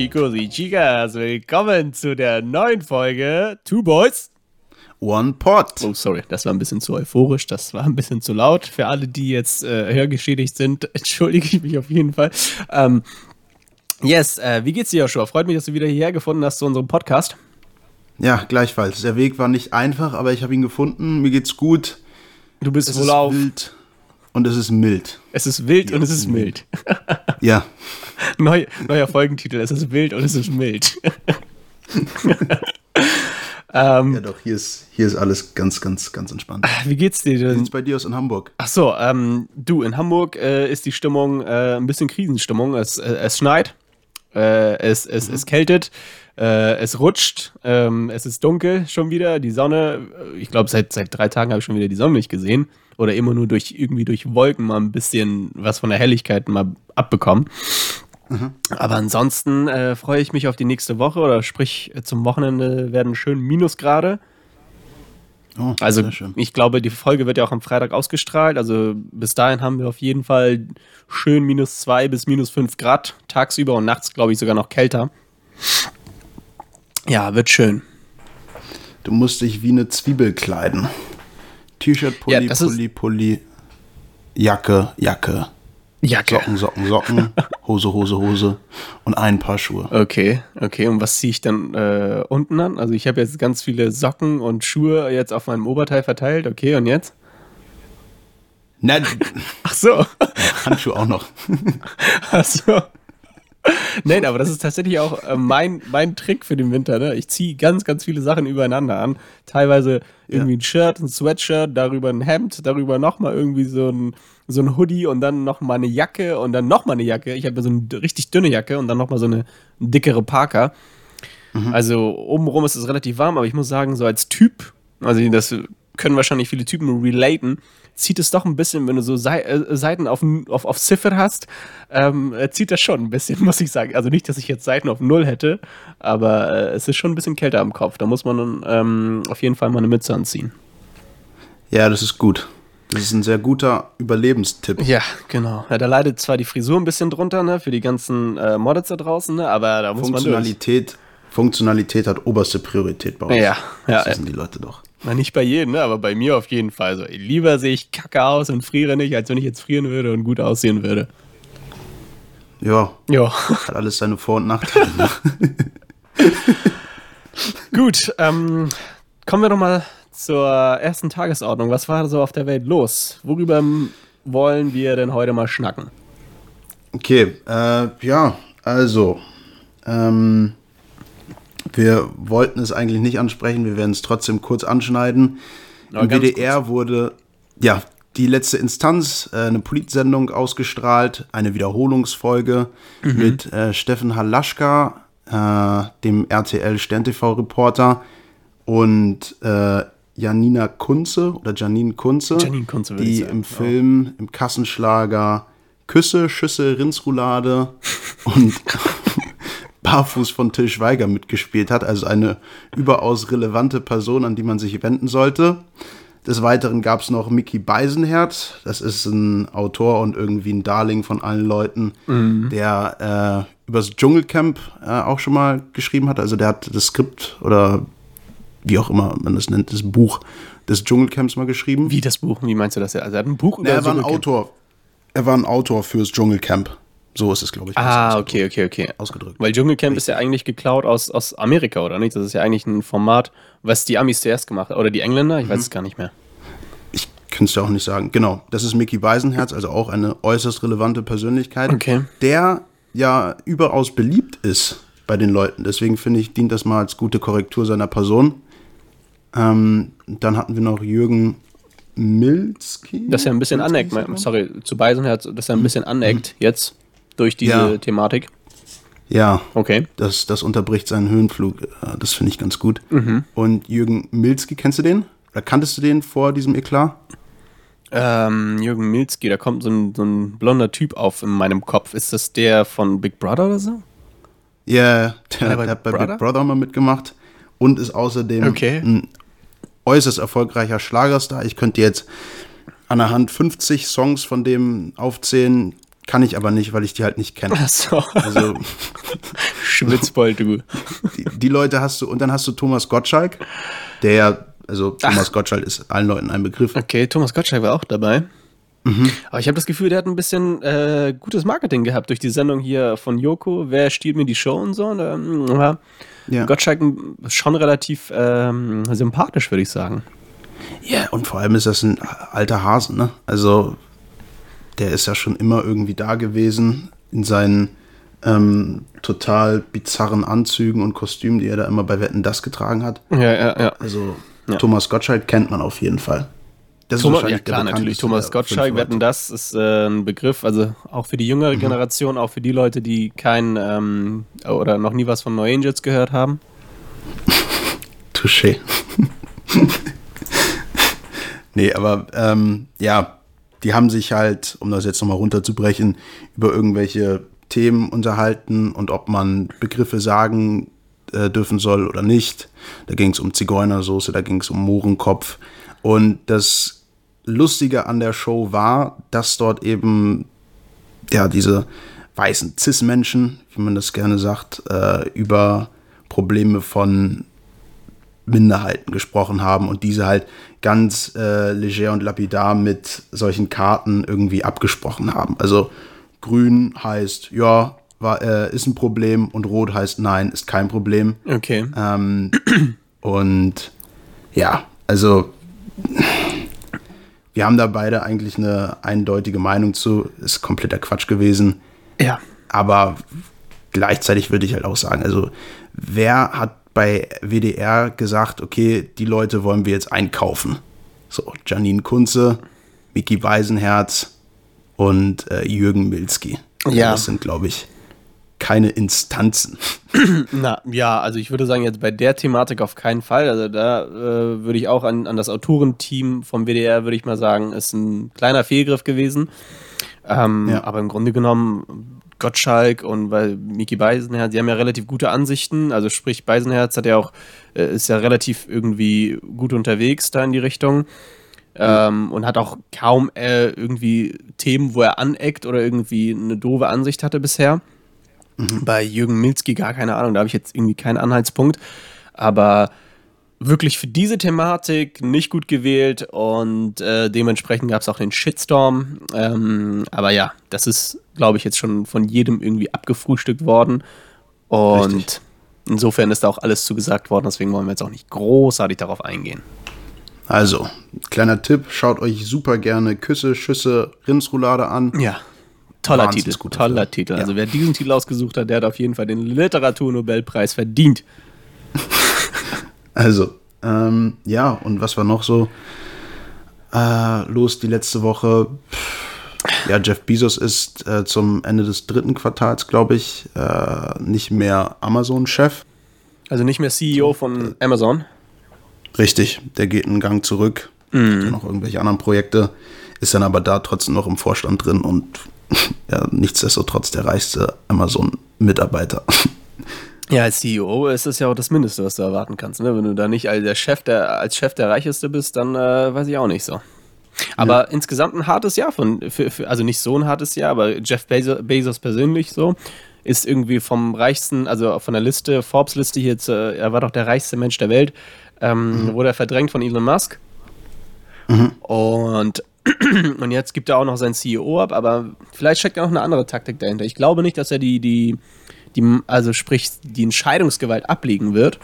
Chicos y chicas. Willkommen zu der neuen Folge Two Boys. One Pot. Oh, sorry, das war ein bisschen zu euphorisch, das war ein bisschen zu laut. Für alle, die jetzt äh, hörgeschädigt sind, entschuldige ich mich auf jeden Fall. Ähm, yes, äh, wie geht's dir, Joshua? Freut mich, dass du wieder hierher gefunden hast zu unserem Podcast. Ja, gleichfalls. Der Weg war nicht einfach, aber ich habe ihn gefunden. Mir geht's gut. Du bist Es wohl ist auf. wild und es ist mild. Es ist wild Ja, und es ist mild. mild. Ja, Neu, neuer Folgentitel, es ist wild und es ist mild. ähm, ja doch, hier ist, hier ist alles ganz, ganz, ganz entspannt. wie geht's dir Wie denn? sieht's bei dir aus in Hamburg? Ach so, ähm, du, in Hamburg äh, ist die Stimmung äh, ein bisschen Krisenstimmung. Es, äh, es schneit, äh, es, es, es kältet, äh, es rutscht, ähm, es ist dunkel schon wieder. Die Sonne, äh, ich glaube, seit, seit drei Tagen habe ich schon wieder die Sonne nicht gesehen. Oder immer nur durch irgendwie durch Wolken mal ein bisschen was von der Helligkeit mal abbekommen. Aber ansonsten äh, freue ich mich auf die nächste Woche oder sprich äh, zum Wochenende werden schön Minusgrade. Oh, Also ich glaube, die Folge wird ja auch am Freitag ausgestrahlt. Also bis dahin haben wir auf jeden Fall schön minus zwei bis minus fünf Grad tagsüber und nachts, glaube ich, sogar noch kälter. Ja, wird schön. Du musst dich wie eine Zwiebel kleiden. T-Shirt, Pulli, Ja, ist- Pulli, Pulli, Jacke, Jacke, Jacke. Socken, Socken, Socken, Hose, Hose, Hose und ein Paar Schuhe. Okay, okay. Und was ziehe ich dann äh, unten an? Also ich habe jetzt ganz viele Socken und Schuhe jetzt auf meinem Oberteil verteilt. Okay, und jetzt? Nein, Ach so. Handschuhe auch noch. Ach so. Nein, aber das ist tatsächlich auch äh, mein, mein Trick für den Winter. Ne? Ich ziehe ganz, ganz viele Sachen übereinander an. Teilweise irgendwie ein Shirt, ein Sweatshirt, darüber ein Hemd, darüber nochmal irgendwie so ein, so ein Hoodie und dann nochmal eine Jacke und dann nochmal eine Jacke. Ich habe ja so eine richtig dünne Jacke und dann nochmal so eine dickere Parker. Also obenrum ist es relativ warm, aber ich muss sagen, so als Typ, also das können wahrscheinlich viele Typen relaten, zieht es doch ein bisschen, wenn du so Sei äh, Seiten auf, auf, auf Ziffer hast, ähm, äh, zieht das schon ein bisschen, muss ich sagen. Also nicht, dass ich jetzt Seiten auf Null hätte, aber äh, es ist schon ein bisschen kälter am Kopf. Da muss man ähm, auf jeden Fall mal eine Mütze anziehen. Ja, das ist gut. Das ist ein sehr guter Überlebenstipp. Ja, genau. Ja, da leidet zwar die Frisur ein bisschen drunter, ne, für die ganzen äh, Models da draußen, ne, aber da muss man. Funktionalität, Funktionalität hat oberste Priorität bei uns. Ja, ja, Das wissen die Leute doch. Na, nicht bei jedem, ne? aber bei mir auf jeden Fall. So, lieber sehe ich kacke aus und friere nicht, als wenn ich jetzt frieren würde und gut aussehen würde. Ja, Ja, hat alles seine Vor- und Nachteile. ne? gut. Ähm, kommen wir doch mal zur ersten Tagesordnung. Was war so auf der Welt los? Worüber wollen wir denn heute mal schnacken? Okay, äh, ja, also, ähm, wir wollten es eigentlich nicht ansprechen, wir werden es trotzdem kurz anschneiden. Aber Im WDR wurde, ja, die letzte Instanz, äh, eine Politsendung ausgestrahlt, eine Wiederholungsfolge Mhm. mit äh, Steffen Halaschka, äh, dem RTL-Stern-TV-Reporter und äh, Janina Kunze oder Janine Kunze, Janine Kunze, die im Film, im Kassenschlager Küsse, Schüsse, Rindsroulade und Barfuß von Till Schweiger mitgespielt hat, also eine überaus relevante Person, an die man sich wenden sollte. Des Weiteren gab es noch Mickey Beisenherz, das ist ein Autor und irgendwie ein Darling von allen Leuten, der äh, übers Dschungelcamp äh, auch schon mal geschrieben hat. Also der hat das Skript oder wie auch immer man das nennt, das Buch des Dschungelcamps mal geschrieben. Wie das Buch? Wie meinst du das? Also er hat ein Buch Nee, er war ein? Autor. Er war ein Autor fürs Dschungelcamp. So ist es, glaube ich. Ah, okay, okay, okay. Ausgedrückt. Weil Dschungelcamp ist ja eigentlich geklaut aus, aus Amerika, oder nicht? Das ist ja eigentlich ein Format, was die Amis zuerst gemacht haben. Oder die Engländer? Ich weiß es gar nicht mehr. Ich kann es ja auch nicht sagen. Genau, das ist Mickey Beisenherz, also auch eine äußerst relevante Persönlichkeit, Okay. der ja überaus beliebt ist bei den Leuten. Deswegen finde ich, dient das mal als gute Korrektur seiner Person. Ähm, dann hatten wir noch Jürgen Milzki. Dass er ein bisschen Milzki aneckt, sorry, zu Beisenherz, dass er ein bisschen aneckt jetzt durch diese Ja. Thematik. Ja, Okay. das, das unterbricht seinen Höhenflug. Äh, Das finde ich ganz gut. Mhm. Und Jürgen Milzki, kennst du den? Oder kanntest du den vor diesem Eklat? Ähm, Jürgen Milzki, da kommt so ein, so ein blonder Typ auf in meinem Kopf. Ist das der von Big Brother oder so? Ja, der, er bei der hat bei Brother? Big Brother mal mitgemacht und ist außerdem Okay. ein äußerst erfolgreicher Schlagerstar. Ich könnte jetzt an der Hand 50 Songs von dem aufzählen. Kann ich aber nicht, weil ich die halt nicht kenne. Ach so. Also Schwitzbold, du. die, die Leute hast du, und dann hast du Thomas Gottschalk, der ja, also Thomas Gottschalk ist allen Leuten ein Begriff. Okay, Thomas Gottschalk war auch dabei. Aber ich habe das Gefühl, der hat ein bisschen äh, gutes Marketing gehabt durch die Sendung hier von Joko. Wer stiehlt mir die Show und so? Und, ähm, ja. Ja. Gottschalk ist schon relativ ähm, sympathisch, würde ich sagen. Ja, und vor allem ist das ein alter Hase, ne? Also, der ist ja schon immer irgendwie da gewesen in seinen ähm, total bizarren Anzügen und Kostümen, die er da immer bei Wetten das getragen hat. Ja, ja, ja. Also, Ja. Thomas Gottschalk kennt man auf jeden Fall. Das Thomas, ja wahrscheinlich der klar, natürlich. Thomas Gottschalk, wetten, das ist äh, ein Begriff, also auch für die jüngere Mhm. Generation, auch für die Leute, die kein ähm, oder noch nie was von No Angels gehört haben. Touché. nee, aber ähm, ja, die haben sich halt, um das jetzt nochmal runterzubrechen, über irgendwelche Themen unterhalten und ob man Begriffe sagen äh, dürfen soll oder nicht. Da ging es um Zigeunersoße, da ging es um Mohrenkopf. Und das Lustige an der Show war, dass dort eben ja, diese weißen Cis-Menschen, wie man das gerne sagt, äh, über Probleme von Minderheiten gesprochen haben und diese halt ganz äh, leger und lapidar mit solchen Karten irgendwie abgesprochen haben. Also grün heißt, ja, war, äh, ist ein Problem und rot heißt, nein, ist kein Problem. Okay. Ähm, und ja, also wir haben da beide eigentlich eine eindeutige Meinung zu. Ist kompletter Quatsch gewesen. Ja. Aber gleichzeitig würde ich halt auch sagen, also wer hat bei WDR gesagt, okay, die Leute wollen wir jetzt einkaufen? So, Janine Kunze, Mickey Weisenherz und äh, Jürgen Milski. Also Ja. Das sind, glaube ich, keine Instanzen. Na, ja, also ich würde sagen, jetzt bei der Thematik auf keinen Fall. Also da äh, würde ich auch an, an das Autorenteam vom WDR, würde ich mal sagen, ist ein kleiner Fehlgriff gewesen. Ähm, Ja. Aber im Grunde genommen, Gottschalk und weil Miki Beisenherz, die haben ja relativ gute Ansichten. Also sprich, Beisenherz hat ja auch, äh, ist ja relativ irgendwie gut unterwegs da in die Richtung. Ähm, und hat auch kaum äh, irgendwie Themen, wo er aneckt oder irgendwie eine doofe Ansicht hatte bisher. Bei Jürgen Milzki gar keine Ahnung, da habe ich jetzt irgendwie keinen Anhaltspunkt. Aber wirklich für diese Thematik nicht gut gewählt und äh, dementsprechend gab es auch den Shitstorm. Ähm, aber ja, das ist, glaube ich, jetzt schon von jedem irgendwie abgefrühstückt worden. Und Richtig. insofern ist da auch alles zugesagt worden, deswegen wollen wir jetzt auch nicht großartig darauf eingehen. Also, kleiner Tipp, schaut euch super gerne Küsse, Schüsse, Rindsroulade an. Ja. Toller Wahnsinns Titel, toller. Titel. Ja. Also wer diesen Titel ausgesucht hat, der hat auf jeden Fall den Literaturnobelpreis verdient. Also, ähm, ja, und was war noch so äh, los die letzte Woche? Pff, Ja, Jeff Bezos ist äh, zum Ende des dritten Quartals, glaube ich, äh, nicht mehr Amazon-Chef. Also nicht mehr CEO von Amazon. Richtig, der geht einen Gang zurück. Ja noch irgendwelche anderen Projekte, ist dann aber da trotzdem noch im Vorstand drin und ja, nichtsdestotrotz der reichste Amazon-Mitarbeiter. Ja, als CEO ist das ja auch das Mindeste, was du erwarten kannst. Ne? Wenn du da nicht als der Chef der, als Chef der Reicheste bist, dann äh, weiß ich auch nicht so. Aber insgesamt ein hartes Jahr von, für, für, also nicht so ein hartes Jahr, aber Jeff Bezos, Bezos persönlich so ist irgendwie vom reichsten, also von der Liste, Forbes-Liste hier, zu, er war doch der reichste Mensch der Welt, ähm, wurde er verdrängt von Elon Musk. Und, und jetzt gibt er auch noch sein CEO ab, aber vielleicht steckt ja noch eine andere Taktik dahinter. Ich glaube nicht, dass er die, die, die also sprich, die Entscheidungsgewalt ablegen wird.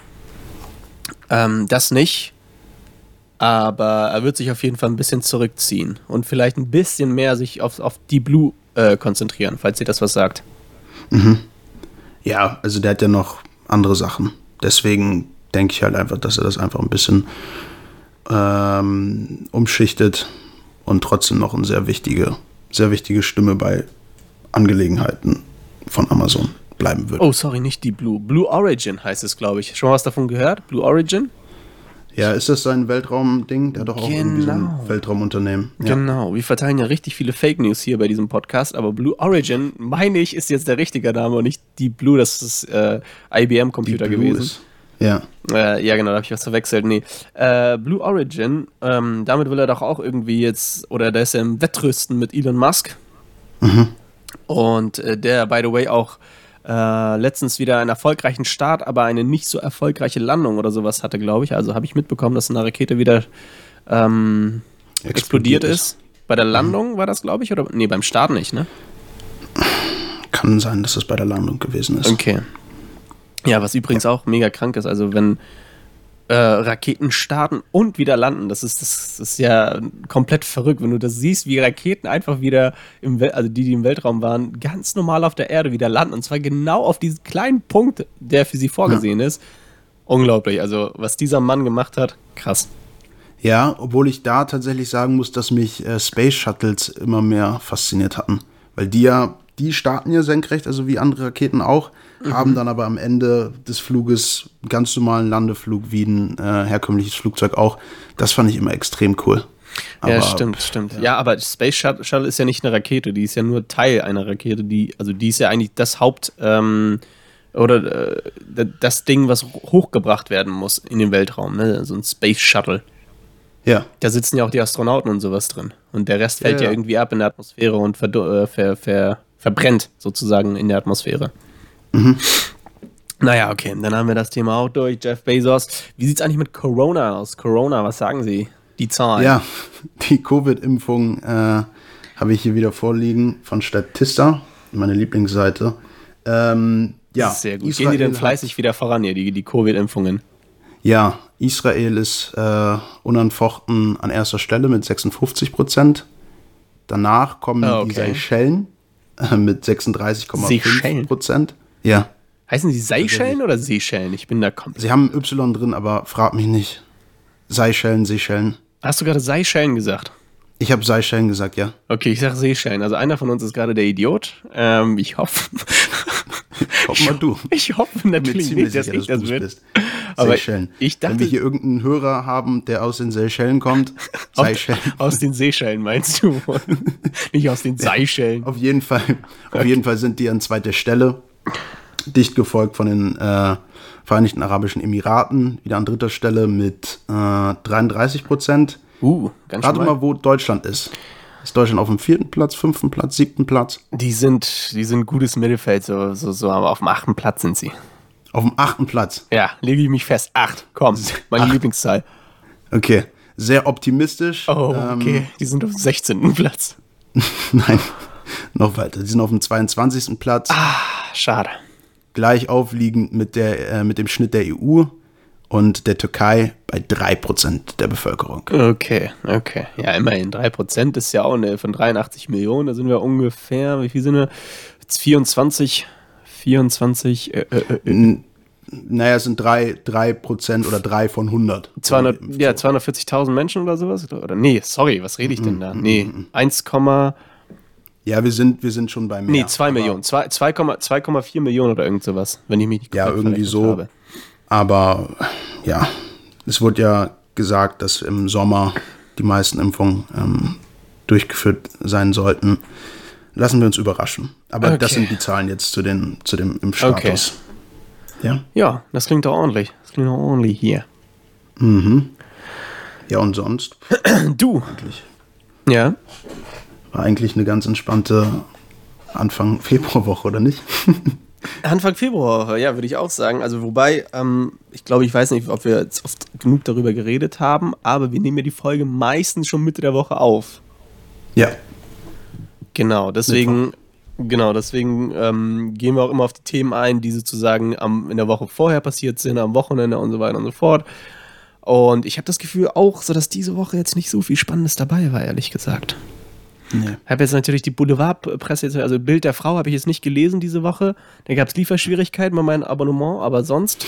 Ähm, das nicht. Aber er wird sich auf jeden Fall ein bisschen zurückziehen und vielleicht ein bisschen mehr sich auf, auf die Blue äh, konzentrieren, falls ihr das was sagt. Ja, also der hat ja noch andere Sachen. Deswegen denke ich halt einfach, dass er das einfach ein bisschen ähm, umschichtet und trotzdem noch eine sehr wichtige, sehr wichtige Stimme bei Angelegenheiten von Amazon bleiben wird. Oh, sorry, nicht die Blue. Blue Origin heißt es, glaube ich. Schon mal was davon gehört? Blue Origin? Ja, ist das sein Weltraumding? Der hat doch auch irgendwie so ein Genau. Weltraumunternehmen. Ja. Genau. Wir verteilen ja richtig viele Fake News hier bei diesem Podcast, aber Blue Origin, meine ich, ist jetzt der richtige Name und nicht die Blue, das ist äh, IBM-Computer gewesen. ist- Ja. Äh, ja, genau, da habe ich was verwechselt. Nee. Äh, Blue Origin, ähm, damit will er doch auch irgendwie jetzt, oder da ist er im Wettrüsten mit Elon Musk. Und äh, der, by the way, auch äh, letztens wieder einen erfolgreichen Start, aber eine nicht so erfolgreiche Landung oder sowas hatte, glaube ich. Also habe ich mitbekommen, dass eine Rakete wieder ähm, explodiert, explodiert ist. ist. Bei der Landung mhm. war das, glaube ich, oder? Nee, beim Start nicht, ne? Kann sein, dass es bei der Landung gewesen ist. Okay. Ja, was übrigens auch mega krank ist, also wenn äh, Raketen starten und wieder landen, das ist, das, ist ja komplett verrückt, wenn du das siehst, wie Raketen einfach wieder im Wel also die, die im Weltraum waren, ganz normal auf der Erde wieder landen und zwar genau auf diesen kleinen Punkt, der für sie vorgesehen ja. ist. Unglaublich, also was dieser Mann gemacht hat, krass. Ja, obwohl ich da tatsächlich sagen muss, dass mich äh, Space Shuttles immer mehr fasziniert hatten, weil die ja die starten ja senkrecht, also wie andere Raketen auch, mhm. haben dann aber am Ende des Fluges einen ganz normalen Landeflug wie ein äh, herkömmliches Flugzeug auch. Das fand ich immer extrem cool. Aber, ja, stimmt, stimmt. Ja. ja. aber Space Shuttle ist ja nicht eine Rakete, die ist ja nur Teil einer Rakete, die, also die ist ja eigentlich das Haupt, ähm, oder äh, das Ding, was hochgebracht werden muss in den Weltraum, ne? So ein Space Shuttle. Ja. Da sitzen ja auch die Astronauten und sowas drin. Und der Rest fällt ja, ja. ja irgendwie ab in der Atmosphäre und ver, äh, ver, ver verbrennt sozusagen in der Atmosphäre. Mhm. Naja, okay, dann haben wir das Thema auch durch. Jeff Bezos. Wie sieht es eigentlich mit Corona aus? Corona, was sagen Sie? Die Zahlen. Ja, die Covid-Impfung äh, habe ich hier wieder vorliegen von Statista, meine Lieblingsseite. Ähm, ja, sehr gut. Israel Gehen die denn fleißig wieder voran hier, die, die Covid-Impfungen? Ja, Israel ist äh, unanfochten an erster Stelle mit 56 Prozent. Danach kommen oh, okay. die Seychellen mit 36,5 Prozent. Ja. Heißen sie Seychellen oder Seychellen? Ich bin da komplett. Sie haben Y drin, aber frag mich nicht. Seychellen, Seychellen. Hast du gerade Seychellen gesagt? Ich habe Seychellen gesagt, ja. Okay, ich sage Seychellen. Also einer von uns ist gerade der Idiot. Ähm, ich hoffe. Hoff mal du. Ich hoffe natürlich nicht, dass ich das wird. Bist. Aber Seychellen. Ich dachte, Wenn wir hier irgendeinen Hörer haben, der aus den Seychellen kommt, Seychellen. Aus den Seychellen meinst du? nicht aus den Seychellen. Auf jeden Fall. Auf jeden Fall sind die an zweiter Stelle. Dicht gefolgt von den äh, Vereinigten Arabischen Emiraten, wieder an dritter Stelle mit äh, 33 Prozent. Uh, ganz Rate mal, wo Deutschland ist. Ist Deutschland auf dem vierten Platz, fünften Platz, siebten Platz? Die sind, die sind gutes Mittelfeld, so, so, so, aber auf dem achten Platz sind sie. Auf dem achten Platz? Ja, lege ich mich fest. Acht, komm, meine Acht. Lieblingszahl. Okay, sehr optimistisch. Oh, okay, ähm, die sind auf dem 16. Platz. Nein, noch weiter. Die sind auf dem 22. Platz. Ah, schade. Gleich aufliegend mit, der, äh, mit dem Schnitt der EU und der Türkei bei 3% der Bevölkerung. Okay, okay. Ja, immerhin 3% ist ja auch eine von 83 Millionen. Da sind wir ungefähr, wie viel sind wir? 24, 24. Äh, äh, äh. Naja, es sind 3, 3 oder 3 von 100. 200, ja, 240.000 Menschen oder sowas? Oder nee, sorry, was rede ich denn da? Nee, 1, ja, wir sind, wir sind schon bei mehr. Nee, 2 Millionen. 2,4 Millionen oder irgend sowas, wenn ich mich nicht Ja, irgendwie so. Habe. Aber ja, es wurde ja gesagt, dass im Sommer die meisten Impfungen ähm, durchgeführt sein sollten. Lassen wir uns überraschen. Aber okay. das sind die Zahlen jetzt zu, den, zu dem Impfstatus. Okay. Ja? ja, das klingt doch ordentlich. Das klingt doch ordentlich hier. Mhm. Ja, und sonst? Du. Eigentlich. Ja. War eigentlich eine ganz entspannte Anfang Februarwoche, oder nicht? Anfang Februar, ja, würde ich auch sagen. Also wobei, ähm, ich glaube, ich weiß nicht, ob wir jetzt oft genug darüber geredet haben, aber wir nehmen ja die Folge meistens schon Mitte der Woche auf. Ja. Genau, deswegen, genau, deswegen ähm, gehen wir auch immer auf die Themen ein, die sozusagen am, in der Woche vorher passiert sind, am Wochenende und so weiter und so fort. Und ich habe das Gefühl auch, so dass diese Woche jetzt nicht so viel Spannendes dabei war, ehrlich gesagt. Nee. Habe jetzt natürlich die Boulevardpresse, also Bild der Frau habe ich jetzt nicht gelesen diese Woche. Da gab es Lieferschwierigkeiten bei meinem Abonnement, aber sonst.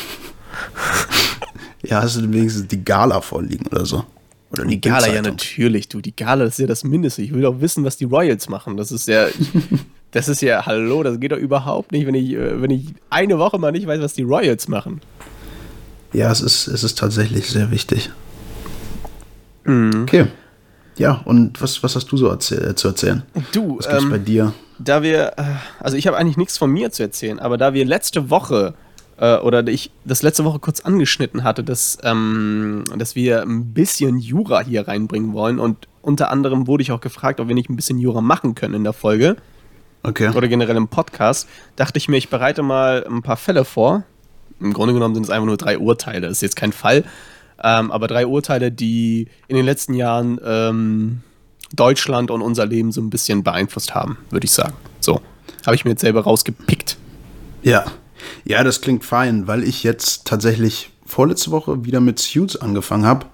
ja, hast du wenigstens die Gala vorliegen oder so? Oder die Gala, ja natürlich, du. Die Gala ist ja das Mindeste. Ich will auch wissen, was die Royals machen. Das ist ja. das ist ja, hallo, das geht doch überhaupt nicht, wenn ich, äh, wenn ich eine Woche mal nicht weiß, was die Royals machen. Ja, es ist, es ist tatsächlich sehr wichtig. Mhm. Okay. Ja, und was, was hast du so erzähl äh, zu erzählen? Du, was gibt's ähm, bei dir? Da wir, äh, also ich habe eigentlich nichts von mir zu erzählen, aber da wir letzte Woche äh, oder ich das letzte Woche kurz angeschnitten hatte, dass, ähm, dass wir ein bisschen Jura hier reinbringen wollen und unter anderem wurde ich auch gefragt, ob wir nicht ein bisschen Jura machen können in der Folge. Okay. oder generell im Podcast, dachte ich mir, ich bereite mal ein paar Fälle vor. Im Grunde genommen sind es einfach nur drei Urteile. Das ist jetzt kein Fall, ähm, aber drei Urteile, die in den letzten Jahren ähm, Deutschland und unser Leben so ein bisschen beeinflusst haben, würde ich sagen. So, habe ich mir jetzt selber rausgepickt. Ja. Ja, das klingt fein, weil ich jetzt tatsächlich vorletzte Woche wieder mit Suits angefangen habe.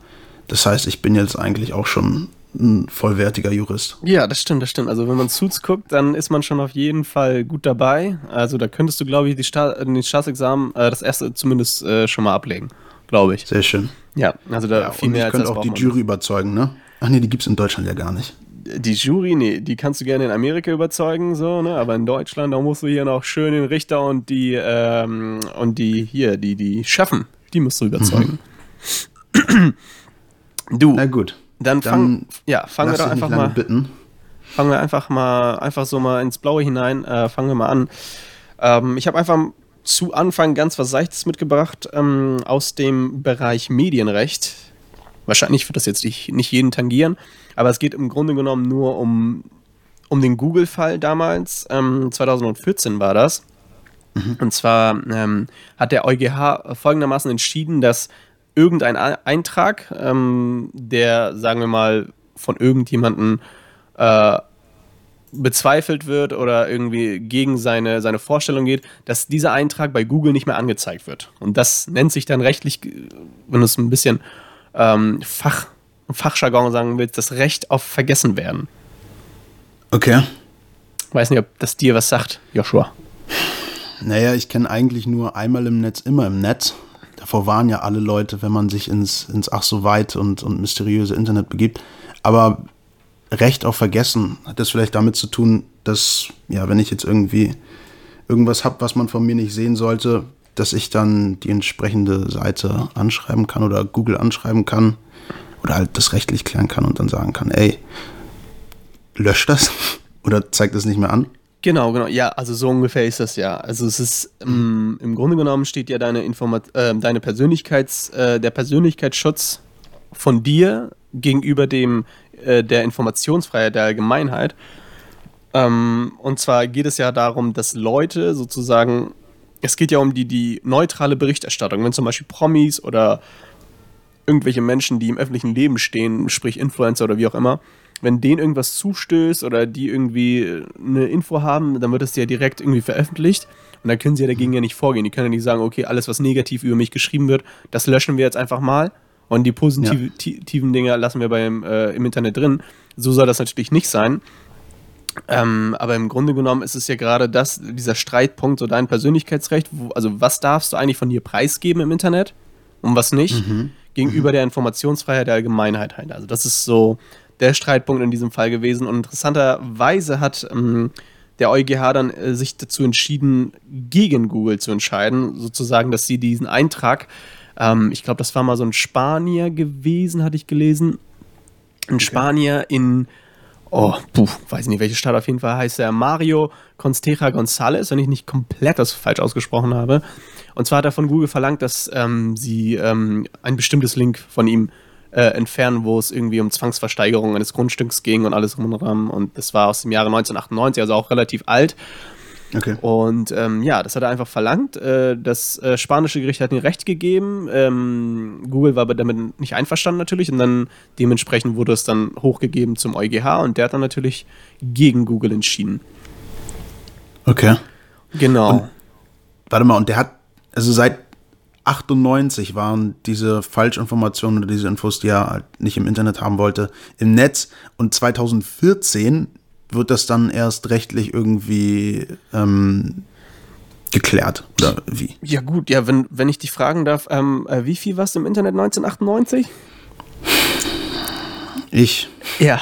Das heißt, ich bin jetzt eigentlich auch schon ein vollwertiger Jurist. Ja, das stimmt, das stimmt. Also wenn man Suits guckt, dann ist man schon auf jeden Fall gut dabei. Also da könntest du, glaube ich, die, Sta die Staatsexamen, äh, das erste zumindest äh, schon mal ablegen, glaube ich. Sehr schön. Ja, also da Ja, viel mehr ich als könnte auch die Jury überzeugen, ne? Ach nee, die gibt's in Deutschland ja gar nicht. Die Jury, nee, die kannst du gerne in Amerika überzeugen, so, ne? Aber in Deutschland, da musst du hier noch schön den Richter und die, ähm, und die, hier, die, die Schaffen, die musst du überzeugen. du, Na gut. dann fang, dann ja, fangen wir doch einfach mal, bitten. fangen wir einfach mal, einfach so mal ins Blaue hinein, äh, fangen wir mal an. Ähm, ich habe einfach zu Anfang ganz was Seichtes mitgebracht ähm, aus dem Bereich Medienrecht. Wahrscheinlich wird das jetzt nicht, nicht jeden tangieren, aber es geht im Grunde genommen nur um, um den Google-Fall damals. Ähm, 2014 war das. Und zwar ähm, hat der EuGH folgendermaßen entschieden, dass irgendein Eintrag, ähm, der, sagen wir mal, von irgendjemandem äh, bezweifelt wird oder irgendwie gegen seine, seine Vorstellung geht, dass dieser Eintrag bei Google nicht mehr angezeigt wird. Und das nennt sich dann rechtlich, wenn du es ein bisschen ähm, Fach, Fachjargon sagen willst, das Recht auf Vergessenwerden. Okay. Weiß nicht, ob das dir was sagt, Joshua. Naja, ich kenne eigentlich nur einmal im Netz, immer im Netz. Davor waren ja alle Leute, wenn man sich ins, ins ach so weit und, und mysteriöse Internet begibt. Aber Recht auf Vergessen hat das vielleicht damit zu tun, dass, ja, wenn ich jetzt irgendwie irgendwas habe, was man von mir nicht sehen sollte, dass ich dann die entsprechende Seite anschreiben kann oder Google anschreiben kann oder halt das rechtlich klären kann und dann sagen kann, ey, lösch das oder zeig das nicht mehr an. Genau, genau. Ja, also so ungefähr ist das ja. Also es ist ähm, im Grunde genommen steht ja deine Informat äh, deine Persönlichkeits äh, der Persönlichkeitsschutz von dir gegenüber dem äh, der Informationsfreiheit der Allgemeinheit. Ähm, und zwar geht es ja darum, dass Leute sozusagen es geht ja um die, die neutrale Berichterstattung. Wenn zum Beispiel Promis oder irgendwelche Menschen, die im öffentlichen Leben stehen, sprich Influencer oder wie auch immer, wenn denen irgendwas zustößt oder die irgendwie eine Info haben, dann wird das ja direkt irgendwie veröffentlicht. Und dann können sie ja dagegen ja nicht vorgehen. Die können ja nicht sagen, okay, alles, was negativ über mich geschrieben wird, das löschen wir jetzt einfach mal. Und die positiven Dinge lassen wir beim, äh, im Internet drin. So soll das natürlich nicht sein. Ähm, aber im Grunde genommen ist es ja gerade das, dieser Streitpunkt, so dein Persönlichkeitsrecht, wo, also was darfst du eigentlich von dir preisgeben im Internet und was nicht, gegenüber der Informationsfreiheit der Allgemeinheit halt. Also das ist so der Streitpunkt in diesem Fall gewesen. Und interessanterweise hat ähm, der EuGH dann äh, sich dazu entschieden, gegen Google zu entscheiden, sozusagen, dass sie diesen Eintrag, ähm, ich glaube, das war mal so ein Spanier gewesen, hatte ich gelesen, ein Spanier in Oh, puh, weiß nicht, welche Stadt auf jeden Fall heißt er. Mario Constera González, wenn ich nicht komplett das falsch ausgesprochen habe. Und zwar hat er von Google verlangt, dass ähm, sie ähm, ein bestimmtes Link von ihm äh, entfernen, wo es irgendwie um Zwangsversteigerung eines Grundstücks ging und alles drum und dran. Und das war aus dem Jahre 1998, also auch relativ alt. Okay. Und ähm, ja, das hat er einfach verlangt. Äh, das äh, spanische Gericht hat ihm Recht gegeben. Ähm, Google war aber damit nicht einverstanden natürlich und dann dementsprechend wurde es dann hochgegeben zum EuGH und der hat dann natürlich gegen Google entschieden. Okay. Genau. Warte mal, und der hat, also seit 98 waren diese Falschinformationen oder diese Infos, die er halt nicht im Internet haben wollte, im Netz. Und 2014 wird das dann erst rechtlich irgendwie ähm, geklärt. Oder wie? ja gut, ja, wenn, wenn ich dich fragen darf, ähm, äh, wie viel warst du im Internet 1998? Ich Ja,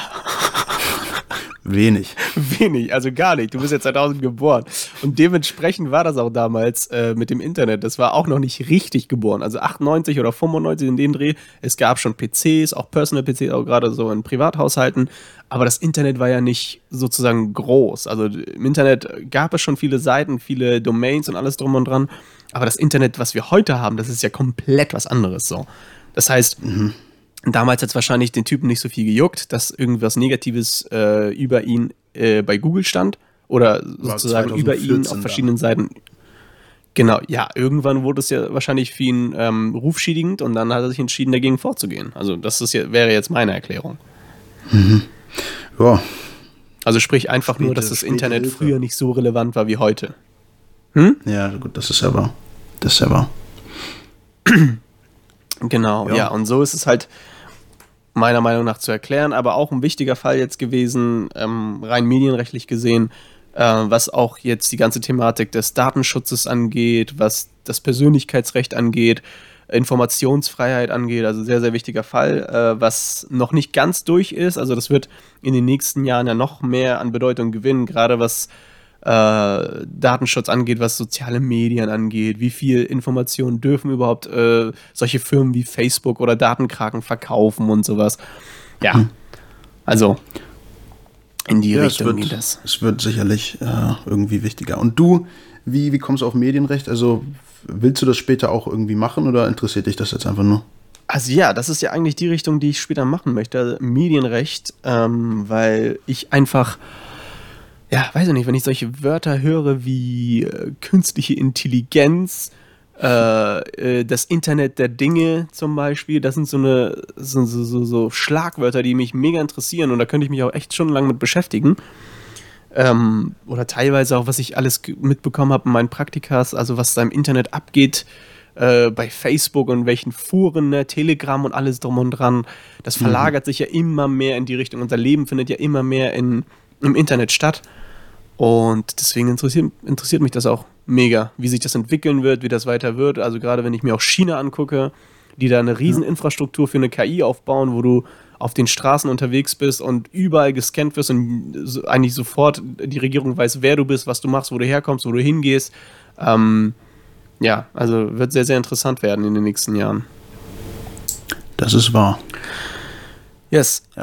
wenig. wenig, also gar nicht. Du bist ja 2000 geboren. Und dementsprechend war das auch damals äh, mit dem Internet. Das war auch noch nicht richtig geboren. Also 98 oder 95 in dem Dreh. Es gab schon PCs, auch Personal PCs, auch gerade so in Privathaushalten. Aber das Internet war ja nicht sozusagen groß. Also im Internet gab es schon viele Seiten, viele Domains und alles drum und dran. Aber das Internet, was wir heute haben, das ist ja komplett was anderes so. Das heißt, Damals hat es wahrscheinlich den Typen nicht so viel gejuckt, dass irgendwas Negatives äh, über ihn äh, bei Google stand oder sozusagen über ihn auf verschiedenen dann. Seiten. Genau, ja, irgendwann wurde es ja wahrscheinlich für ihn ähm, rufschädigend und dann hat er sich entschieden, dagegen vorzugehen. Also das ist ja, wäre jetzt meine Erklärung. Mhm. Ja. Also sprich einfach späte, nur, dass das Internet Hilfe. früher nicht so relevant war wie heute. Hm? Ja, gut, das ist ja wahr. Das ist ja wahr. Genau, ja. ja. Und so ist es halt meiner Meinung nach zu erklären, aber auch ein wichtiger Fall jetzt gewesen, ähm, rein medienrechtlich gesehen, äh, was auch jetzt die ganze Thematik des Datenschutzes angeht, was das Persönlichkeitsrecht angeht, Informationsfreiheit angeht, also sehr, sehr wichtiger Fall, äh, was noch nicht ganz durch ist. Also das wird in den nächsten Jahren ja noch mehr an Bedeutung gewinnen, gerade was äh, Datenschutz angeht, was soziale Medien angeht, wie viel Informationen dürfen überhaupt äh, solche Firmen wie Facebook oder Datenkraken verkaufen und sowas. Ja, hm. also in die ja, Richtung wird, geht das. Es wird sicherlich äh, irgendwie wichtiger. Und du, wie, wie kommst du auf Medienrecht? Also willst du das später auch irgendwie machen oder interessiert dich das jetzt einfach nur? Also ja, das ist ja eigentlich die Richtung, die ich später machen möchte, Medienrecht, ähm, weil ich einfach ja, weiß ich nicht, wenn ich solche Wörter höre wie äh, künstliche Intelligenz, äh, äh, das Internet der Dinge zum Beispiel, das sind so eine so, so, so, Schlagwörter, die mich mega interessieren und da könnte ich mich auch echt schon lange mit beschäftigen. Ähm, oder teilweise auch, was ich alles mitbekommen habe in meinen Praktikas, also was da im Internet abgeht, äh, bei Facebook und welchen Fuhren, ne, Telegram und alles drum und dran. Das mhm. verlagert mhm. sich ja immer mehr in die Richtung. Unser Leben findet ja immer mehr in, im Internet statt. Und deswegen interessiert, interessiert mich das auch mega, wie sich das entwickeln wird, wie das weiter wird. Also gerade wenn ich mir auch China angucke, die da eine riesen Infrastruktur für eine KI aufbauen, wo du auf den Straßen unterwegs bist und überall gescannt wirst und eigentlich sofort die Regierung weiß, wer du bist, was du machst, wo du herkommst, wo du hingehst. Ähm, ja, also wird sehr, sehr interessant werden in den nächsten Jahren. Das ist wahr. Yes. Ja,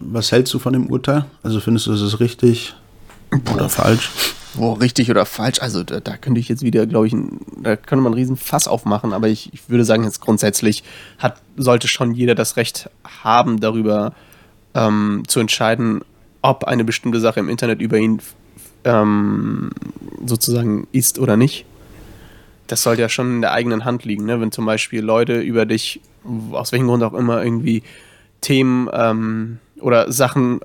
was hältst du von dem Urteil? Also findest du, es ist richtig? Oder falsch? Wo richtig oder falsch? Also da, da könnte ich jetzt wieder, glaube ich, da könnte man einen riesen Fass aufmachen, aber ich, ich würde sagen, jetzt grundsätzlich hat, sollte schon jeder das Recht haben, darüber ähm, zu entscheiden, ob eine bestimmte Sache im Internet über ihn ähm, sozusagen ist oder nicht. Das sollte ja schon in der eigenen Hand liegen, ne? wenn zum Beispiel Leute über dich, aus welchem Grund auch immer, irgendwie Themen ähm, oder Sachen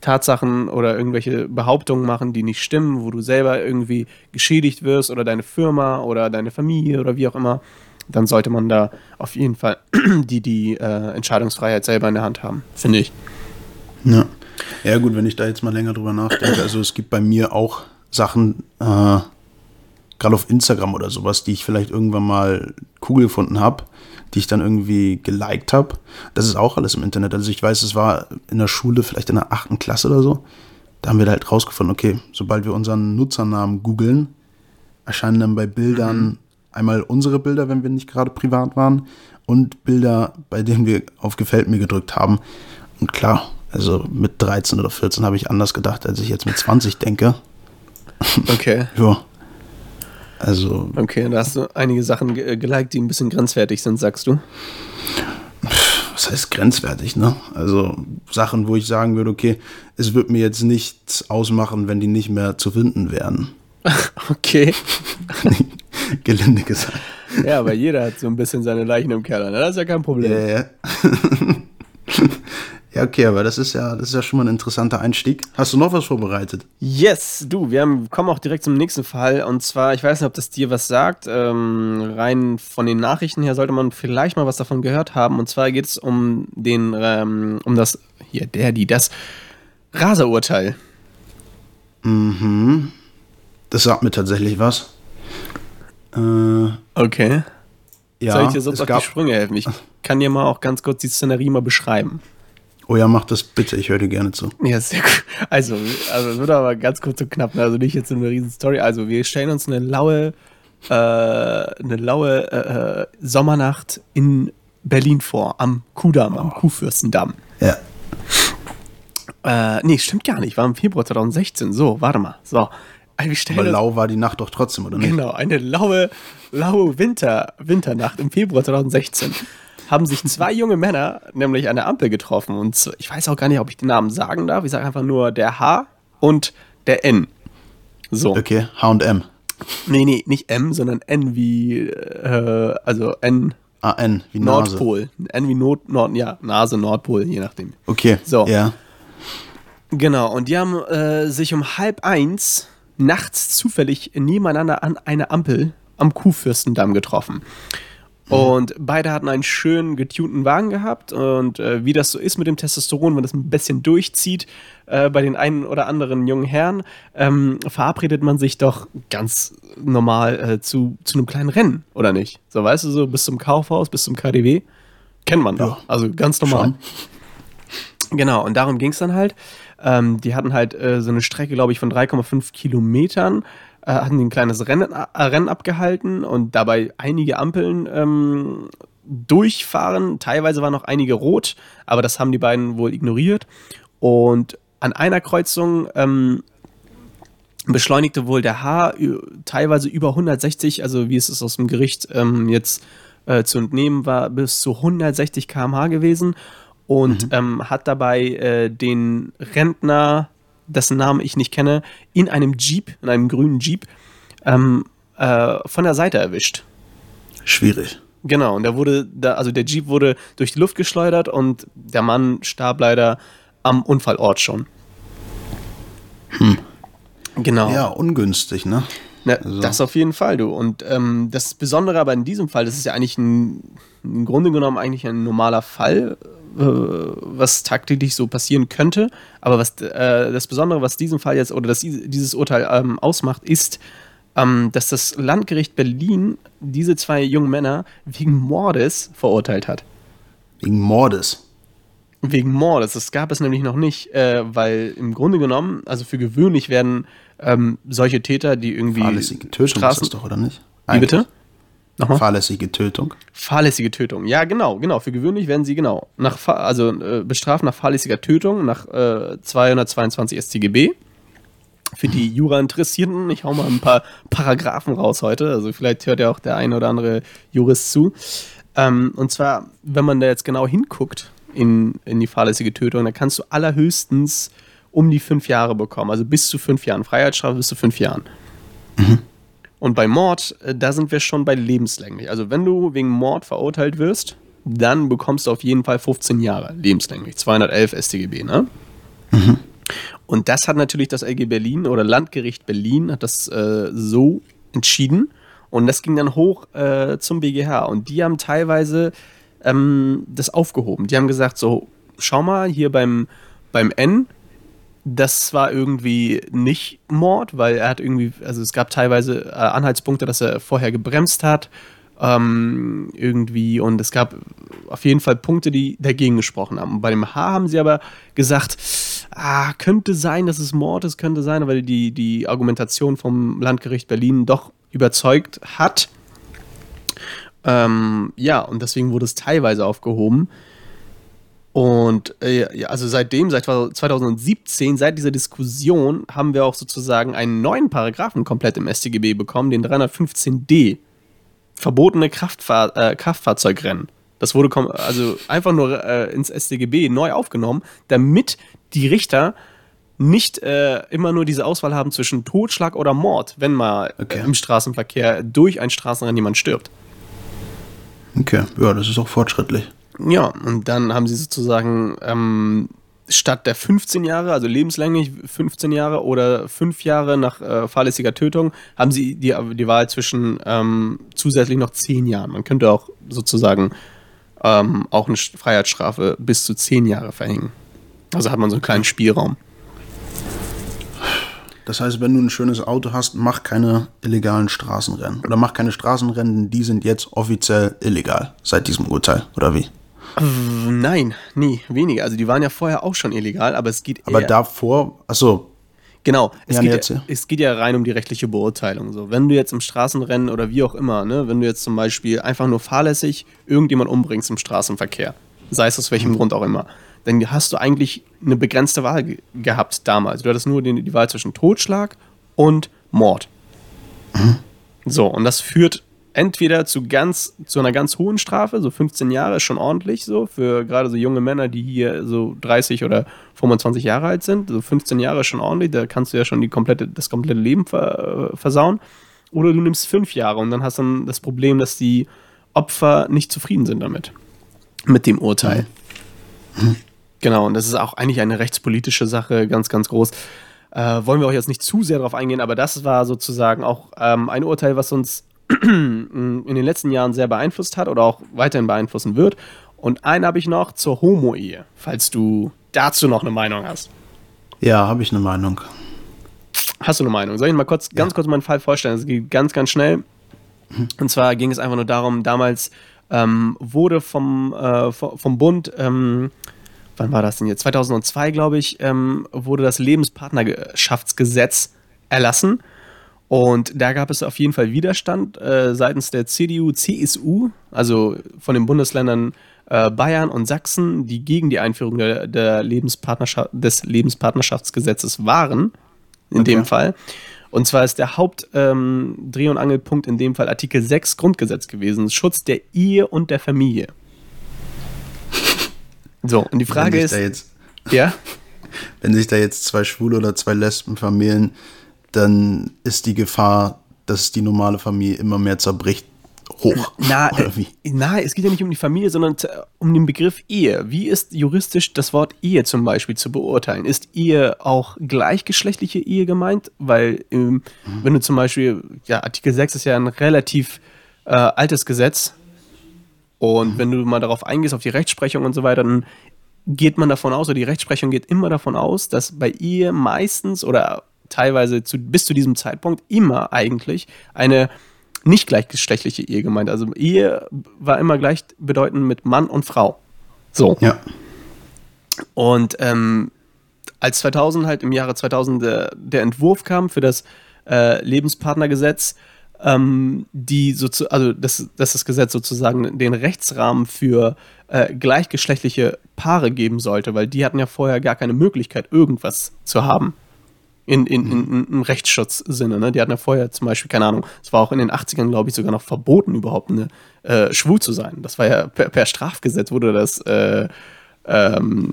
Tatsachen oder irgendwelche Behauptungen machen, die nicht stimmen, wo du selber irgendwie geschädigt wirst oder deine Firma oder deine Familie oder wie auch immer, dann sollte man da auf jeden Fall die, die äh, Entscheidungsfreiheit selber in der Hand haben, finde ich. Ja. ja, gut, wenn ich da jetzt mal länger drüber nachdenke, also es gibt bei mir auch Sachen, äh, gerade auf Instagram oder sowas, die ich vielleicht irgendwann mal cool gefunden habe, die ich dann irgendwie geliked habe. Das ist auch alles im Internet. Also ich weiß, es war in der Schule, vielleicht in der achten Klasse oder so. Da haben wir halt rausgefunden, okay, sobald wir unseren Nutzernamen googeln, erscheinen dann bei Bildern mhm. einmal unsere Bilder, wenn wir nicht gerade privat waren, und Bilder, bei denen wir auf Gefällt mir gedrückt haben. Und klar, also mit 13 oder 14 habe ich anders gedacht, als ich jetzt mit 20 denke. Okay. ja. Also. Okay, da hast du einige Sachen ge geliked, die ein bisschen grenzwertig sind, sagst du? Was heißt grenzwertig, ne? Also Sachen, wo ich sagen würde, okay, es wird mir jetzt nichts ausmachen, wenn die nicht mehr zu finden wären. okay. Gelinde gesagt. Ja, aber jeder hat so ein bisschen seine Leichen im Keller, ne? Das ist ja kein Problem. Ja, ja. Ja, okay, aber das ist ja, das ist ja schon mal ein interessanter Einstieg. Hast du noch was vorbereitet? Yes, du, wir haben, kommen auch direkt zum nächsten Fall. Und zwar, ich weiß nicht, ob das dir was sagt. Ähm, rein von den Nachrichten her sollte man vielleicht mal was davon gehört haben. Und zwar geht es um den, ähm, um das, hier, der, die, das Raserurteil. Mhm. Das sagt mir tatsächlich was. Äh, okay. Ja, Soll ich dir sonst auf die Sprünge helfen? Ich kann dir mal auch ganz kurz die Szenerie mal beschreiben. Oh ja, mach das bitte, ich höre dir gerne zu. Ja, sehr gut. Also, also es wird aber ganz kurz und knapp, also nicht jetzt eine riesen Story. Also wir stellen uns eine laue, äh, eine laue äh, äh, Sommernacht in Berlin vor, am Kudamm, oh. am Kuhfürstendamm. Ja. Äh, nee, stimmt gar nicht, war im Februar 2016. So, warte mal. So. Also Aber lau war die Nacht doch trotzdem, oder nicht? Genau, eine laue, laue Winter, Winternacht im Februar 2016 haben sich zwei junge Männer nämlich an der Ampel getroffen. Und ich weiß auch gar nicht, ob ich den Namen sagen darf. Ich sage einfach nur der H und der N. So. Okay, H&M. Nee, nee, nicht M, sondern N wie, äh, also N Ah, N, wie Nase. Nordpol. N wie Nord, Nord, ja, Nase, Nordpol, je nachdem. Okay, So. ja. Genau, und die haben äh, sich um halb eins nachts zufällig nebeneinander an einer Ampel am Kuhfürstendamm getroffen. Und beide hatten einen schönen getunten Wagen gehabt und äh, wie das so ist mit dem Testosteron, wenn das ein bisschen durchzieht äh, bei den einen oder anderen jungen Herren, ähm, verabredet man sich doch ganz normal äh, zu, zu einem kleinen Rennen, oder nicht? So, weißt du, so bis zum Kaufhaus, bis zum KDW. Kennt man doch. Ja. Also ganz normal. Schon. Genau, und darum ging es dann halt. Ähm, die hatten halt äh, so eine Strecke, glaube ich, von 3,5 Kilometern, äh, hatten ein kleines Rennen, äh, Rennen abgehalten und dabei einige Ampeln ähm, durchfahren. Teilweise waren noch einige rot, aber das haben die beiden wohl ignoriert. Und an einer Kreuzung ähm, beschleunigte wohl der H teilweise über 160, also wie es ist aus dem Gericht ähm, jetzt äh, zu entnehmen war, bis zu 160 km/h gewesen und ähm, hat dabei äh, den Rentner, dessen Namen ich nicht kenne, in einem Jeep, in einem grünen Jeep, ähm, äh, von der Seite erwischt. Schwierig. Genau, und der wurde, da, also der Jeep wurde durch die Luft geschleudert und der Mann starb leider am Unfallort schon. Genau. Ja, ungünstig, ne? Na, Also- Das auf jeden Fall, du. Und ähm, das Besondere aber in diesem Fall, das ist ja eigentlich ein, im Grunde genommen eigentlich ein normaler Fall, was tagtäglich so passieren könnte. Aber was äh, das Besondere, was diesen Fall jetzt oder das, dieses Urteil ähm, ausmacht, ist, ähm, dass das Landgericht Berlin diese zwei jungen Männer wegen Mordes verurteilt hat. Wegen Mordes. Wegen Mordes. Das gab es nämlich noch nicht, äh, weil im Grunde genommen, also für gewöhnlich werden ähm, solche Täter, die irgendwie Fahrlässige Tötung Straßen, ist das doch, oder nicht? Wie bitte? Nochmal? Fahrlässige Tötung. Fahrlässige Tötung. Ja, genau, genau. Für gewöhnlich werden sie genau nach also äh, bestraft nach fahrlässiger Tötung nach äh, 222 StGB. Für die Jura-Interessierten, ich hau mal ein paar Paragraphen raus heute. Also vielleicht hört ja auch der eine oder andere Jurist zu. Ähm, und zwar, wenn man da jetzt genau hinguckt in, in die fahrlässige Tötung, dann kannst du allerhöchstens um die fünf Jahre bekommen. Also bis zu fünf Jahren. Freiheitsstrafe bis zu fünf Jahren. Und bei Mord, äh, da sind wir schon bei lebenslänglich. Also wenn du wegen Mord verurteilt wirst, dann bekommst du auf jeden Fall 15 Jahre lebenslänglich. 211 StGB, ne? Und das hat natürlich das LG Berlin oder Landgericht Berlin hat das äh, so entschieden. Und das ging dann hoch äh, zum BGH. Und die haben teilweise ähm, das aufgehoben. Die haben gesagt, so, schau mal, hier beim, beim N, das war irgendwie nicht Mord, weil er hat irgendwie, also es gab teilweise äh, Anhaltspunkte, dass er vorher gebremst hat, ähm, irgendwie, und es gab auf jeden Fall Punkte, die dagegen gesprochen haben. Und bei dem H haben sie aber gesagt, ah, könnte sein, dass es Mord ist, könnte sein, weil die, die Argumentation vom Landgericht Berlin doch überzeugt hat. Ähm, ja, und deswegen wurde es teilweise aufgehoben. Und äh, ja, also seitdem, seit 2017, seit dieser Diskussion, haben wir auch sozusagen einen neuen Paragraphen komplett im StGB bekommen, den 315d. Verbotene Kraftfahr äh, Kraftfahrzeugrennen. Das wurde also einfach nur äh, ins StGB neu aufgenommen, damit die Richter nicht äh, immer nur diese Auswahl haben zwischen Totschlag oder Mord, wenn mal Okay. äh, im Straßenverkehr durch ein Straßenrennen jemand stirbt. Okay, ja, das ist auch fortschrittlich. Ja, und dann haben sie sozusagen ähm, statt der 15 Jahre, also lebenslänglich 15 Jahre oder 5 Jahre nach äh, fahrlässiger Tötung, haben sie die, die Wahl zwischen ähm, zusätzlich noch 10 Jahren. Man könnte auch sozusagen ähm, auch eine Freiheitsstrafe bis zu 10 Jahre verhängen. Also hat man so einen kleinen Spielraum. Das heißt, wenn du ein schönes Auto hast, mach keine illegalen Straßenrennen. Oder mach keine Straßenrennen, die sind jetzt offiziell illegal seit diesem Urteil, oder wie? Nein, nie, weniger. Also die waren ja vorher auch schon illegal, aber es geht Aber davor, achso, Genau, es, Ja, geht, ja, es geht ja rein um die rechtliche Beurteilung. So. Wenn du jetzt im Straßenrennen oder wie auch immer, ne, wenn du jetzt zum Beispiel einfach nur fahrlässig irgendjemand umbringst im Straßenverkehr, sei es aus welchem Grund auch immer, dann hast du eigentlich eine begrenzte Wahl ge gehabt damals. Du hattest nur die, die Wahl zwischen Totschlag und Mord. So, und das führt entweder zu ganz, zu einer ganz hohen Strafe, so 15 Jahre ist schon ordentlich so, für gerade so junge Männer, die hier so 30 oder 25 Jahre alt sind. So 15 Jahre ist schon ordentlich, da kannst du ja schon die komplette, das komplette Leben ver, versauen. Oder du nimmst fünf Jahre und dann hast du dann das Problem, dass die Opfer nicht zufrieden sind damit. Mit dem Urteil. Mhm. Genau, und das ist auch eigentlich eine rechtspolitische Sache, ganz, ganz groß. Äh, wollen wir auch jetzt nicht zu sehr darauf eingehen, aber das war sozusagen auch ähm, ein Urteil, was uns in den letzten Jahren sehr beeinflusst hat oder auch weiterhin beeinflussen wird. Und einen habe ich noch zur Homo-Ehe, falls du dazu noch eine Meinung hast. Ja, habe ich eine Meinung. Hast du eine Meinung? Soll ich mal kurz, ganz kurz meinen Fall vorstellen? Es geht ganz, ganz schnell. Und zwar ging es einfach nur darum, damals ähm, wurde vom, äh, vom Bund, ähm, wann war das denn jetzt? 2002, glaube ich, ähm, wurde das Lebenspartnerschaftsgesetz erlassen. Und da gab es auf jeden Fall Widerstand äh, seitens der CDU, CSU, also von den Bundesländern äh, Bayern und Sachsen, die gegen die Einführung der, der Lebenspartnerschaft, des Lebenspartnerschaftsgesetzes waren, in okay. dem Fall. Und zwar ist der Hauptdreh- ähm, und Angelpunkt in dem Fall Artikel 6 Grundgesetz gewesen, Schutz der Ehe und der Familie. So, und die Frage ist. Ja? Wenn sich da jetzt zwei Schwule oder zwei Lesben vermählen, dann ist die Gefahr, dass die normale Familie immer mehr zerbricht, hoch. Na, äh, na, es geht ja nicht um die Familie, sondern um den Begriff Ehe. Wie ist juristisch das Wort Ehe zum Beispiel zu beurteilen? Ist Ehe auch gleichgeschlechtliche Ehe gemeint? Weil, ähm, mhm. wenn du zum Beispiel, ja, Artikel 6 ist ja ein relativ äh, altes Gesetz. Und mhm. wenn du mal darauf eingehst, auf die Rechtsprechung und so weiter, dann geht man davon aus, oder die Rechtsprechung geht immer davon aus, dass bei Ehe meistens oder teilweise zu, bis zu diesem Zeitpunkt immer eigentlich eine nicht gleichgeschlechtliche Ehe gemeint. Also Ehe war immer gleichbedeutend mit Mann und Frau. So. Ja. Und ähm, als 2000 halt im Jahre 2000 der, der Entwurf kam für das äh, Lebenspartnergesetz, ähm, die so also dass, dass das Gesetz sozusagen den Rechtsrahmen für äh, gleichgeschlechtliche Paare geben sollte, weil die hatten ja vorher gar keine Möglichkeit, irgendwas zu haben in, in, in, in Rechtsschutzsinne. Ne? Die hatten ja vorher zum Beispiel, keine Ahnung, es war auch in den 80ern, glaube ich, sogar noch verboten, überhaupt eine, äh, schwul zu sein. Das war ja per, per Strafgesetz wurde das äh, ähm,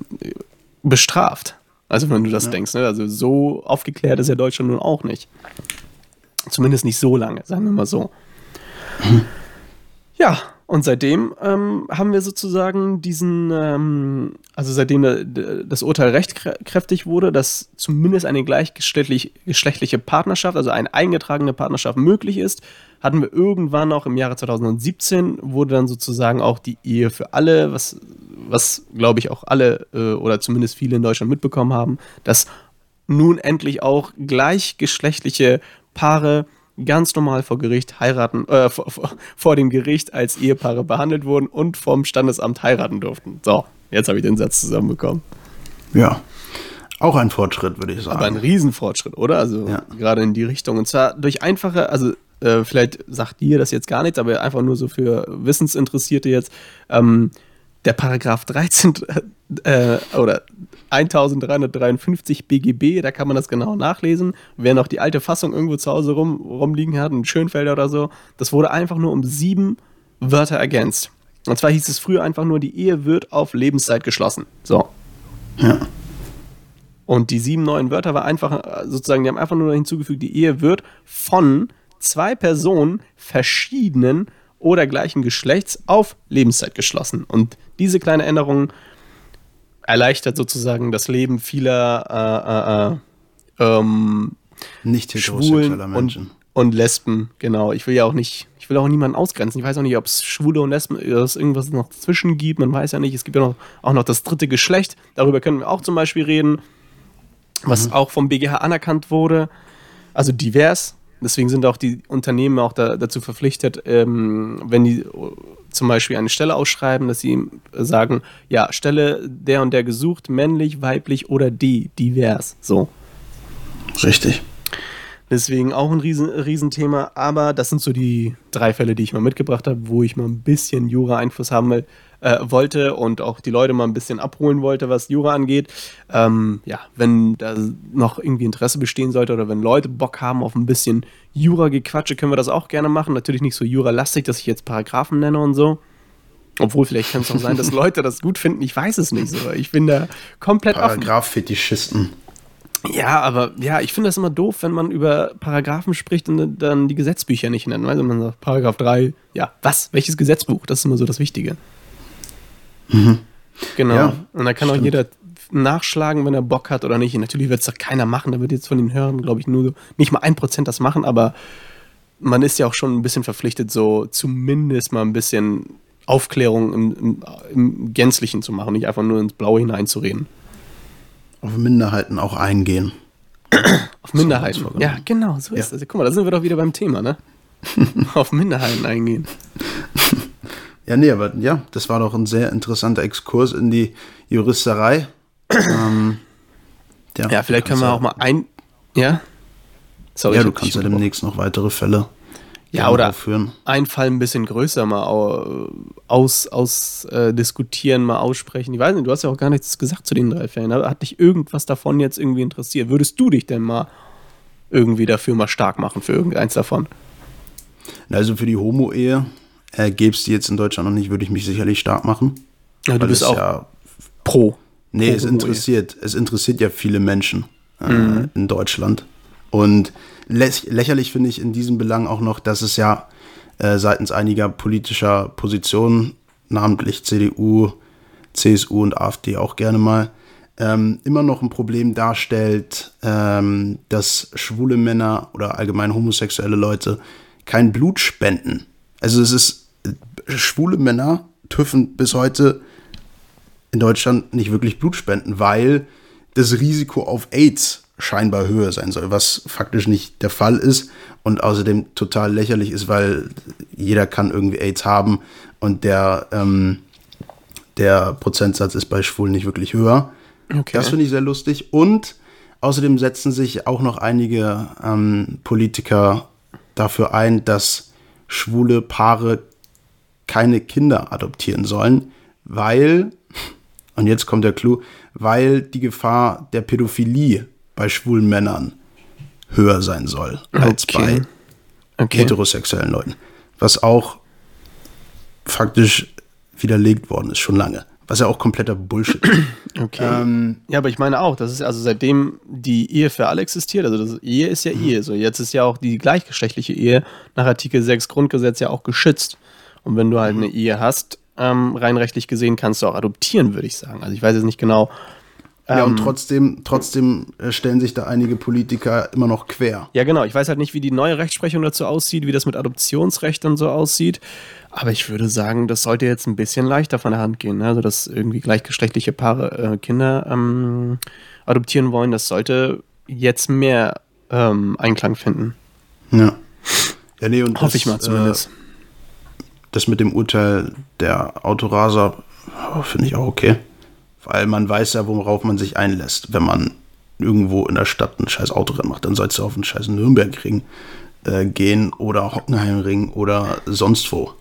bestraft. Also wenn du das ja. denkst, ne? also so aufgeklärt ist ja Deutschland nun auch nicht. Zumindest nicht so lange, sagen wir mal so. Ja, und seitdem ähm, haben wir sozusagen diesen, ähm, also seitdem das Urteil rechtkräftig wurde, dass zumindest eine gleichgeschlechtliche Partnerschaft, also eine eingetragene Partnerschaft möglich ist, hatten wir irgendwann auch im Jahre 2017, wurde dann sozusagen auch die Ehe für alle, was, was glaube ich auch alle äh, oder zumindest viele in Deutschland mitbekommen haben, dass nun endlich auch gleichgeschlechtliche Paare ganz normal vor Gericht heiraten, äh, vor, vor, dem Gericht als Ehepaare behandelt wurden und vom Standesamt heiraten durften. So, jetzt habe ich den Satz zusammenbekommen. Ja. Auch ein Fortschritt, würde ich sagen. Aber ein Riesenfortschritt, oder? Also ja. gerade in die Richtung. Und zwar durch einfache, also äh, vielleicht sagt dir das jetzt gar nichts, aber einfach nur so für Wissensinteressierte jetzt. Ähm, der Paragraph 13 äh, oder 1353 BGB, da kann man das genau nachlesen. Wer noch die alte Fassung irgendwo zu Hause rum, rumliegen hat, ein Schönfelder oder so, das wurde einfach nur um sieben Wörter ergänzt. Und zwar hieß es früher einfach nur, die Ehe wird auf Lebenszeit geschlossen. So. Ja. Und die sieben neuen Wörter war einfach, sozusagen, die haben einfach nur hinzugefügt, die Ehe wird von zwei Personen verschiedenen oder gleichen Geschlechts auf Lebenszeit geschlossen. Und diese kleine Änderung erleichtert sozusagen das Leben vieler äh, äh, äh, ähm, nicht Schwulen und, und Lesben. Genau. Ich will ja auch nicht, ich will auch niemanden ausgrenzen. Ich weiß auch nicht, ob es Schwule und Lesben, es irgendwas noch dazwischen gibt. Man weiß ja nicht. Es gibt ja noch, auch noch das dritte Geschlecht. Darüber können wir auch zum Beispiel reden, was mhm. auch vom BGH anerkannt wurde. Also divers. Deswegen sind auch die Unternehmen auch da, dazu verpflichtet, ähm, wenn die zum Beispiel eine Stelle ausschreiben, dass sie sagen, ja, Stelle der und der gesucht, männlich, weiblich oder die, divers. So. Richtig. Deswegen auch ein Riesen, Riesenthema, aber das sind so die drei Fälle, die ich mal mitgebracht habe, wo ich mal ein bisschen Jura-Einfluss haben will. Äh, wollte und auch die Leute mal ein bisschen abholen wollte, was Jura angeht. Ähm, ja, wenn da noch irgendwie Interesse bestehen sollte oder wenn Leute Bock haben auf ein bisschen Jura-Gequatsche, können wir das auch gerne machen. Natürlich nicht so Jura-lastig, dass ich jetzt Paragraphen nenne und so. Obwohl, vielleicht kann es auch sein, dass Leute das gut finden. Ich weiß es nicht so. Ich bin da komplett. Paragraph-Fetischisten. Ja, aber ja, ich finde das immer doof, wenn man über Paragraphen spricht und dann die Gesetzbücher nicht nennt. Also man sagt Paragraph 3, ja, was? Welches Gesetzbuch? Das ist immer so das Wichtige. Mhm. Genau. Ja, und da kann auch stimmt. jeder nachschlagen, wenn er Bock hat oder nicht. Und natürlich wird es doch keiner machen. Da wird jetzt von den Hörern, glaube ich, nur nicht mal ein Prozent das machen, aber man ist ja auch schon ein bisschen verpflichtet, so zumindest mal ein bisschen Aufklärung im, im, im Gänzlichen zu machen, nicht einfach nur ins Blaue hineinzureden. Auf Minderheiten auch eingehen. Auf Minderheiten. Ja, genau, so ist das. Guck mal, da sind wir doch wieder beim Thema, ne? Auf Minderheiten eingehen. Ja, nee, aber ja, das war doch ein sehr interessanter Exkurs in die Juristerei. ähm, Ja, vielleicht können wir auch mal ein. Ja? Sorry, Ja, du kannst ja demnächst noch weitere Fälle Ja, oder aufführen. einen Fall ein bisschen größer mal au- aus, aus äh, diskutieren, mal aussprechen. Ich weiß nicht, du hast ja auch gar nichts gesagt zu den drei Fällen. Hat dich irgendwas davon jetzt irgendwie interessiert? Würdest du dich denn mal irgendwie dafür mal stark machen für irgendeins davon? Also für die Homo-Ehe äh, gäbe es die jetzt in Deutschland noch nicht, würde ich mich sicherlich stark machen. Ja, du bist auch ja, pro. nee, pro es interessiert, es interessiert ja viele Menschen äh, Mhm. in Deutschland. Und lä- lächerlich finde ich in diesem Belang auch noch, dass es ja äh, seitens einiger politischer Positionen, namentlich CDU, CSU und AfD auch gerne mal, ähm, immer noch ein Problem darstellt, ähm, dass schwule Männer oder allgemein homosexuelle Leute kein Blut spenden. Also es ist, schwule Männer dürfen bis heute in Deutschland nicht wirklich Blut spenden, weil das Risiko auf AIDS scheinbar höher sein soll, was faktisch nicht der Fall ist und außerdem total lächerlich ist, weil jeder kann irgendwie AIDS haben und der, ähm, der Prozentsatz ist bei Schwulen nicht wirklich höher. Okay. Das finde ich sehr lustig. Und außerdem setzen sich auch noch einige ähm, Politiker dafür ein, dass schwule Paare keine Kinder adoptieren sollen, weil, und jetzt kommt der Clou, weil die Gefahr der Pädophilie bei schwulen Männern höher sein soll als Okay. bei okay. heterosexuellen Leuten. Was auch faktisch widerlegt worden ist, schon lange. Was ja auch kompletter Bullshit ist. okay. ähm, Ja, aber ich meine auch, das ist also seitdem die Ehe für alle existiert, also das Ehe ist ja Ehe, so jetzt ist ja auch die gleichgeschlechtliche Ehe nach Artikel 6 Grundgesetz ja auch geschützt. Und wenn du halt eine Ehe hast, ähm, rein rechtlich gesehen kannst du auch adoptieren, würde ich sagen. Also ich weiß jetzt nicht genau. ja, und ähm, trotzdem, trotzdem äh, stellen sich da einige Politiker immer noch quer. Ja, genau. Ich weiß halt nicht, wie die neue Rechtsprechung dazu aussieht, wie das mit Adoptionsrecht und so aussieht. Aber ich würde sagen, das sollte jetzt ein bisschen leichter von der Hand gehen. ne? Also, dass irgendwie gleichgeschlechtliche Paare äh, Kinder ähm, adoptieren wollen, das sollte jetzt mehr ähm, Einklang finden. Ja. Ja, nee, und Hoffe das, ich mal zumindest. Äh, das mit dem Urteil der Autoraser oh, finde ich auch okay. Weil man weiß ja, worauf man sich einlässt. Wenn man irgendwo in der Stadt ein scheiß Autorennen macht, dann sollst du auf einen scheiß Nürnbergring äh, gehen oder Hockenheimring oder sonst wo.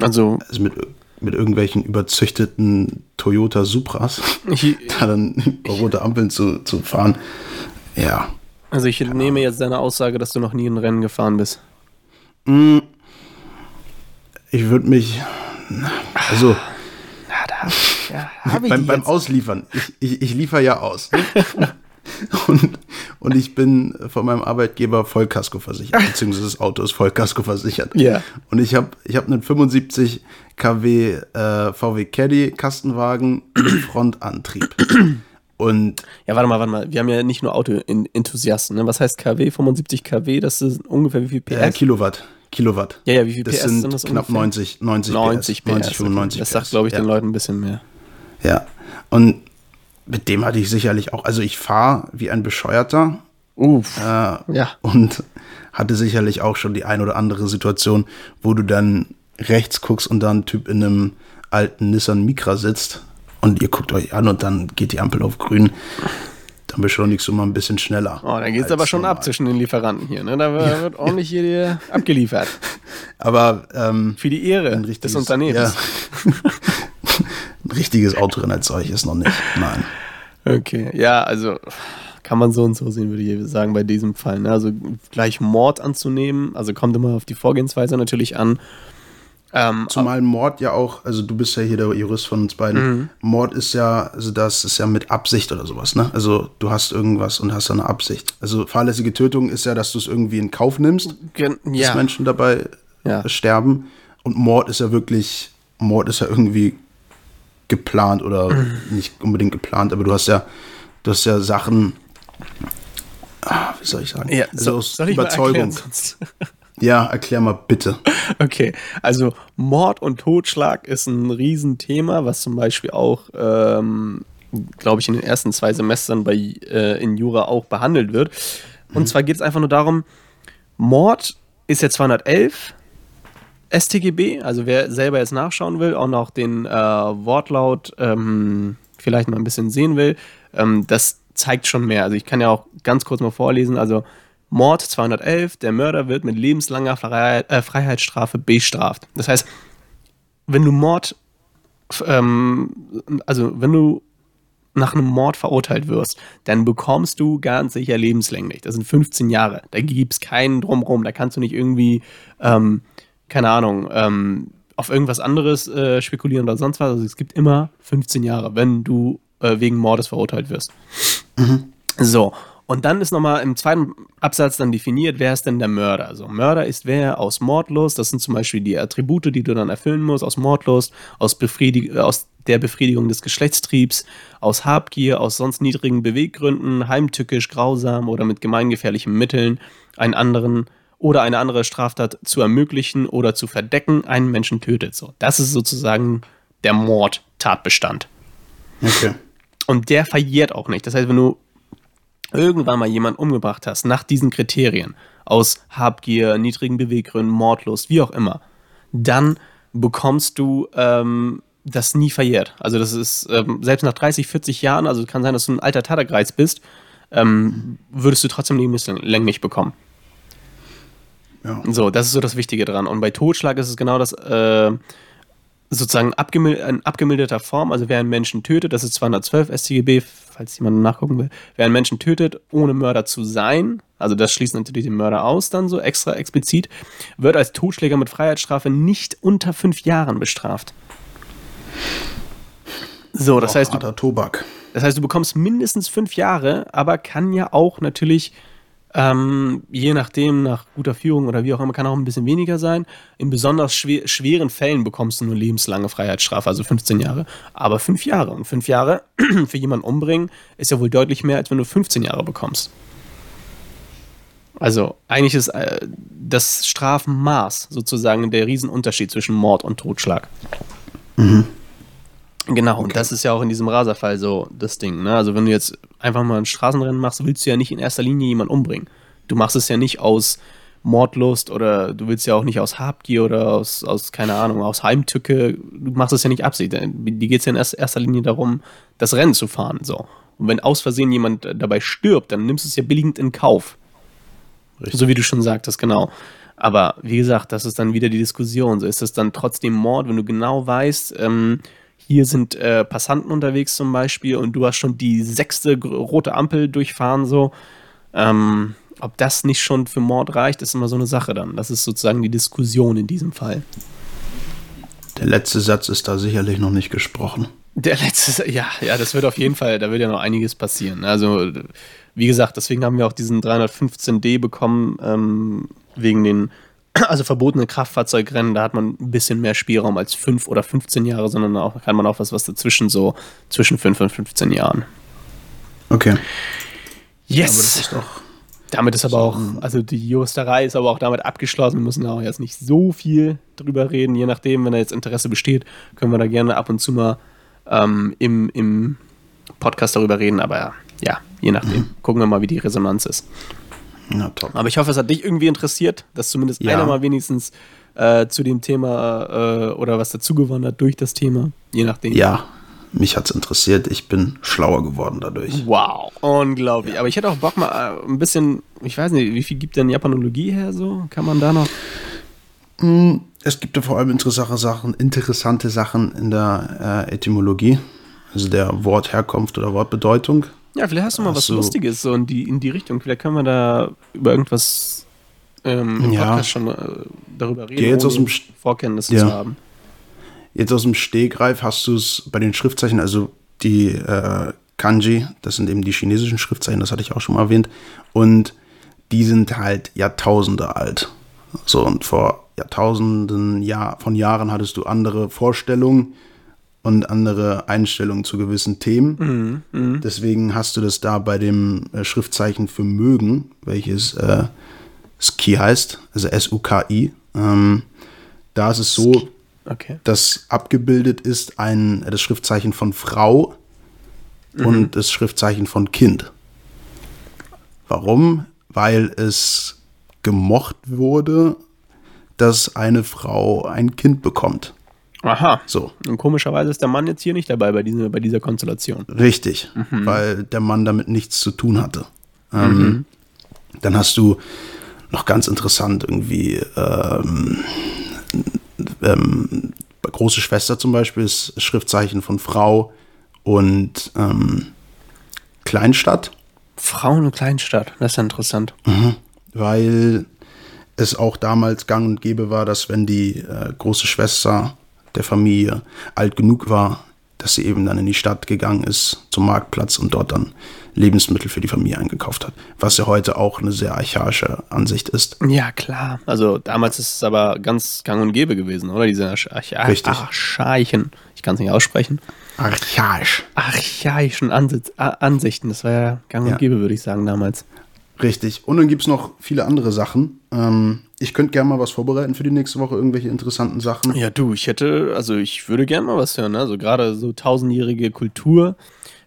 Also, Also mit, mit irgendwelchen überzüchteten Toyota Supras, ich, da dann über rote Ampeln zu, zu fahren. Ja. also ich nehme jetzt deine Aussage, dass du noch nie ein Rennen gefahren bist. Ich würde mich. Also. Ja, da ja, hab ich beim, beim. Ausliefern. Ich, ich, ich liefere ja aus. und, und ich bin von meinem Arbeitgeber Vollkasko versichert, beziehungsweise das Auto ist Vollkasko versichert. Ja. Und ich habe ich hab einen 75 kW äh, VW Caddy Kastenwagen mit Frontantrieb. Und Ja, warte mal, warte mal. Wir haben ja nicht nur Auto-Enthusiasten. Ne? Was heißt KW? 75 kW? Das ist ungefähr wie viel PS? äh, Kilowatt. Kilowatt. Ja, ja, wie viel Das PS sind, das knapp ungefähr? 90, 90, 90 PS. 90, PS. 95 Das PS. sagt, glaube ich, ja. den Leuten ein bisschen mehr. Ja. Und mit dem hatte ich sicherlich auch, also ich fahre wie ein Bescheuerter Uff. äh, ja. und hatte sicherlich auch schon die ein oder andere Situation, wo du dann rechts guckst und da ein Typ in einem alten Nissan Micra sitzt und ihr guckt euch an und dann geht die Ampel auf grün. Dann beschleunigst du mal ein bisschen schneller. Oh, da geht's als aber schon normal. ab zwischen den Lieferanten hier. Ne? Da wird, wird ordentlich hier dir abgeliefert. Aber ähm, Für die Ehre ein des richtiges, Unternehmens. Ja, Ein richtiges Autorennen als solches noch nicht. Nein. Okay, ja, also kann man so und so sehen, würde ich sagen, bei diesem Fall. Ne? Also gleich Mord anzunehmen, also kommt immer auf die Vorgehensweise natürlich an. Ähm, Zumal Mord ja auch, also du bist ja hier der Jurist von uns beiden. Mhm. Mord ist ja, also das ist ja mit Absicht oder sowas, ne? Also du hast irgendwas und hast eine Absicht. Also fahrlässige Tötung ist ja, dass du es irgendwie in Kauf nimmst, Gen ja. dass Menschen dabei ja. sterben. Und Mord ist ja wirklich, Mord ist ja irgendwie geplant oder mhm. nicht unbedingt geplant, aber du hast ja, du hast ja Sachen, ah, wie soll ich sagen? Ja, also aus Überzeugung. Ja, erklär mal bitte. Okay, also Mord und Totschlag ist ein Riesenthema, was zum Beispiel auch, ähm, glaube ich, in den ersten zwei Semestern bei, äh, in Jura auch behandelt wird. Und mhm. zwar geht es einfach nur darum, Mord ist ja 211 StGB, also wer selber jetzt nachschauen will, auch noch den äh, Wortlaut ähm, vielleicht mal ein bisschen sehen will, ähm, das zeigt schon mehr. Also ich kann ja auch ganz kurz mal vorlesen, also Mord 211, der Mörder wird mit lebenslanger Freiheit, äh, Freiheitsstrafe bestraft. Das heißt, wenn du Mord, ähm, also wenn du nach einem Mord verurteilt wirst, dann bekommst du ganz sicher lebenslänglich. Das sind 15 Jahre. Da gibt es keinen drumrum. Da kannst du nicht irgendwie, ähm, keine Ahnung, ähm, auf irgendwas anderes äh, spekulieren oder sonst was. Also es gibt immer 15 Jahre, wenn du äh, wegen Mordes verurteilt wirst. Mhm. So, und dann ist nochmal im zweiten Absatz dann definiert, wer ist denn der Mörder? Also Mörder ist wer aus Mordlust, das sind zum Beispiel die Attribute, die du dann erfüllen musst, aus Mordlust, aus, Befriedig aus der Befriedigung des Geschlechtstriebs, aus Habgier, aus sonst niedrigen Beweggründen, heimtückisch, grausam oder mit gemeingefährlichen Mitteln einen anderen oder eine andere Straftat zu ermöglichen oder zu verdecken, einen Menschen tötet. So, das ist sozusagen der Mordtatbestand. Okay. Und der verjährt auch nicht. Das heißt, wenn du irgendwann mal jemanden umgebracht hast, nach diesen Kriterien, aus Habgier, niedrigen Beweggründen, Mordlust, wie auch immer, dann bekommst du ähm, das nie verjährt. Also das ist, ähm, selbst nach 30, 40 Jahren, also kann sein, dass du ein alter Tatergreiz bist, ähm, würdest du trotzdem lebenslänglich bekommen. Ja. So, das ist so das Wichtige dran. Und bei Totschlag ist es genau das, äh, sozusagen abgemil in abgemilderter Form, also wer einen Menschen tötet, das ist 212 StGB, falls jemand nachgucken will, wer einen Menschen tötet, ohne Mörder zu sein, also das schließt natürlich den Mörder aus, dann so extra explizit, wird als Totschläger mit Freiheitsstrafe nicht unter fünf Jahren bestraft. So, das heißt, du, Tobak. das heißt, du bekommst mindestens fünf Jahre, aber kann ja auch natürlich ähm, je nachdem, nach guter Führung oder wie auch immer, kann auch ein bisschen weniger sein. In besonders schwer, schweren Fällen bekommst du nur lebenslange Freiheitsstrafe, also 15 Jahre. Aber fünf Jahre. Und fünf Jahre für jemanden umbringen ist ja wohl deutlich mehr, als wenn du 15 Jahre bekommst. Also eigentlich ist äh, das Strafmaß sozusagen der Riesenunterschied zwischen Mord und Totschlag. Mhm. Genau, okay. und das ist ja auch in diesem Raserfall so das Ding. Ne? Also wenn du jetzt einfach mal ein Straßenrennen machst, willst du ja nicht in erster Linie jemanden umbringen. Du machst es ja nicht aus Mordlust oder du willst ja auch nicht aus Habgier oder aus, aus keine Ahnung, aus Heimtücke. Du machst es ja nicht absichtlich. Die geht es ja in erster Linie darum, das Rennen zu fahren. So. Und wenn aus Versehen jemand dabei stirbt, dann nimmst du es ja billigend in Kauf. Richtig. So wie du schon sagtest, genau. Aber wie gesagt, das ist dann wieder die Diskussion. So ist es dann trotzdem Mord, wenn du genau weißt, ähm, hier sind äh, Passanten unterwegs zum Beispiel und du hast schon die sechste rote Ampel durchfahren, so. Ähm, ob das nicht schon für Mord reicht, ist immer so eine Sache dann. Das ist sozusagen die Diskussion in diesem Fall. Der letzte Satz ist da sicherlich noch nicht gesprochen. Der letzte, ja, ja, das wird auf jeden Fall, da wird ja noch einiges passieren. Also, wie gesagt, deswegen haben wir auch diesen 315D bekommen, ähm, wegen den also verbotene Kraftfahrzeugrennen, da hat man ein bisschen mehr Spielraum als 5 oder 15 Jahre, sondern auch kann man auch was, was dazwischen so zwischen 5 und 15 Jahren. Okay. Yes. Ist damit ist aber auch, also die Juristerei ist aber auch damit abgeschlossen. Wir müssen da auch jetzt nicht so viel drüber reden. Je nachdem, wenn da jetzt Interesse besteht, können wir da gerne ab und zu mal ähm, im, im Podcast darüber reden. Aber ja, je nachdem. Mhm. Gucken wir mal, wie die Resonanz ist. Na, top. Aber ich hoffe, es hat dich irgendwie interessiert, dass zumindest ja. einer mal wenigstens äh, zu dem Thema äh, oder was dazugewonnen hat durch das Thema, je nachdem. Ja, mich hat es interessiert. Ich bin schlauer geworden dadurch. Wow, unglaublich. Ja. Aber ich hätte auch Bock mal äh, ein bisschen, ich weiß nicht, wie viel gibt denn Japanologie her so? Kann man da noch? Hm, es gibt ja vor allem interessante Sachen, interessante Sachen in der äh, Etymologie, also der Wortherkunft oder Wortbedeutung. Ja, vielleicht hast du mal Ach was so. Lustiges so in die, in die Richtung. Vielleicht können wir da über irgendwas ähm, im Ja. Podcast schon äh, darüber reden, Geh jetzt aus dem Vorkenntnisse Ja. zu haben. Jetzt aus dem Stegreif hast du es bei den Schriftzeichen, also die äh, Kanji, das sind eben die chinesischen Schriftzeichen, das hatte ich auch schon mal erwähnt, und die sind halt Jahrtausende alt. So, und vor Jahrtausenden Jahr, von Jahren hattest du andere Vorstellungen und andere Einstellungen zu gewissen Themen. Deswegen hast du das da bei dem äh, Schriftzeichen für mögen, welches äh, Ski heißt, also S-U-K-I. Ähm, da ist es so, Okay. das abgebildet ist ein das Schriftzeichen von Frau und das Schriftzeichen von Kind. Warum? Weil es gemocht wurde, dass eine Frau ein Kind bekommt. Aha. So, Und komischerweise ist der Mann jetzt hier nicht dabei bei dieser, bei dieser Konstellation. richtig, weil der Mann damit nichts zu tun hatte. Ähm, Dann hast du noch ganz interessant irgendwie ähm, ähm, bei große Schwester zum Beispiel ist Schriftzeichen von Frau und ähm, Kleinstadt, Frauen und Kleinstadt, das ist ja interessant. weil es auch damals gang und gäbe war, dass wenn die äh, große Schwester der Familie alt genug war, dass sie eben dann in die Stadt gegangen ist, zum Marktplatz und dort dann Lebensmittel für die Familie eingekauft hat. Was ja heute auch eine sehr archaische Ansicht ist. Ja, klar. Also damals ist es aber ganz gang und gäbe gewesen, oder? Diese. Archaischen, ich kann es nicht aussprechen, Archaisch. archaischen Ansitz, Ansichten, das war ja gang Ja. und gäbe, würde ich sagen, damals. Richtig. Und dann gibt es noch viele andere Sachen. Ähm, ich könnte gerne mal was vorbereiten für die nächste Woche, irgendwelche interessanten Sachen. Ja, du, ich hätte, also ich würde gerne mal was hören, ne? also gerade so tausendjährige Kultur,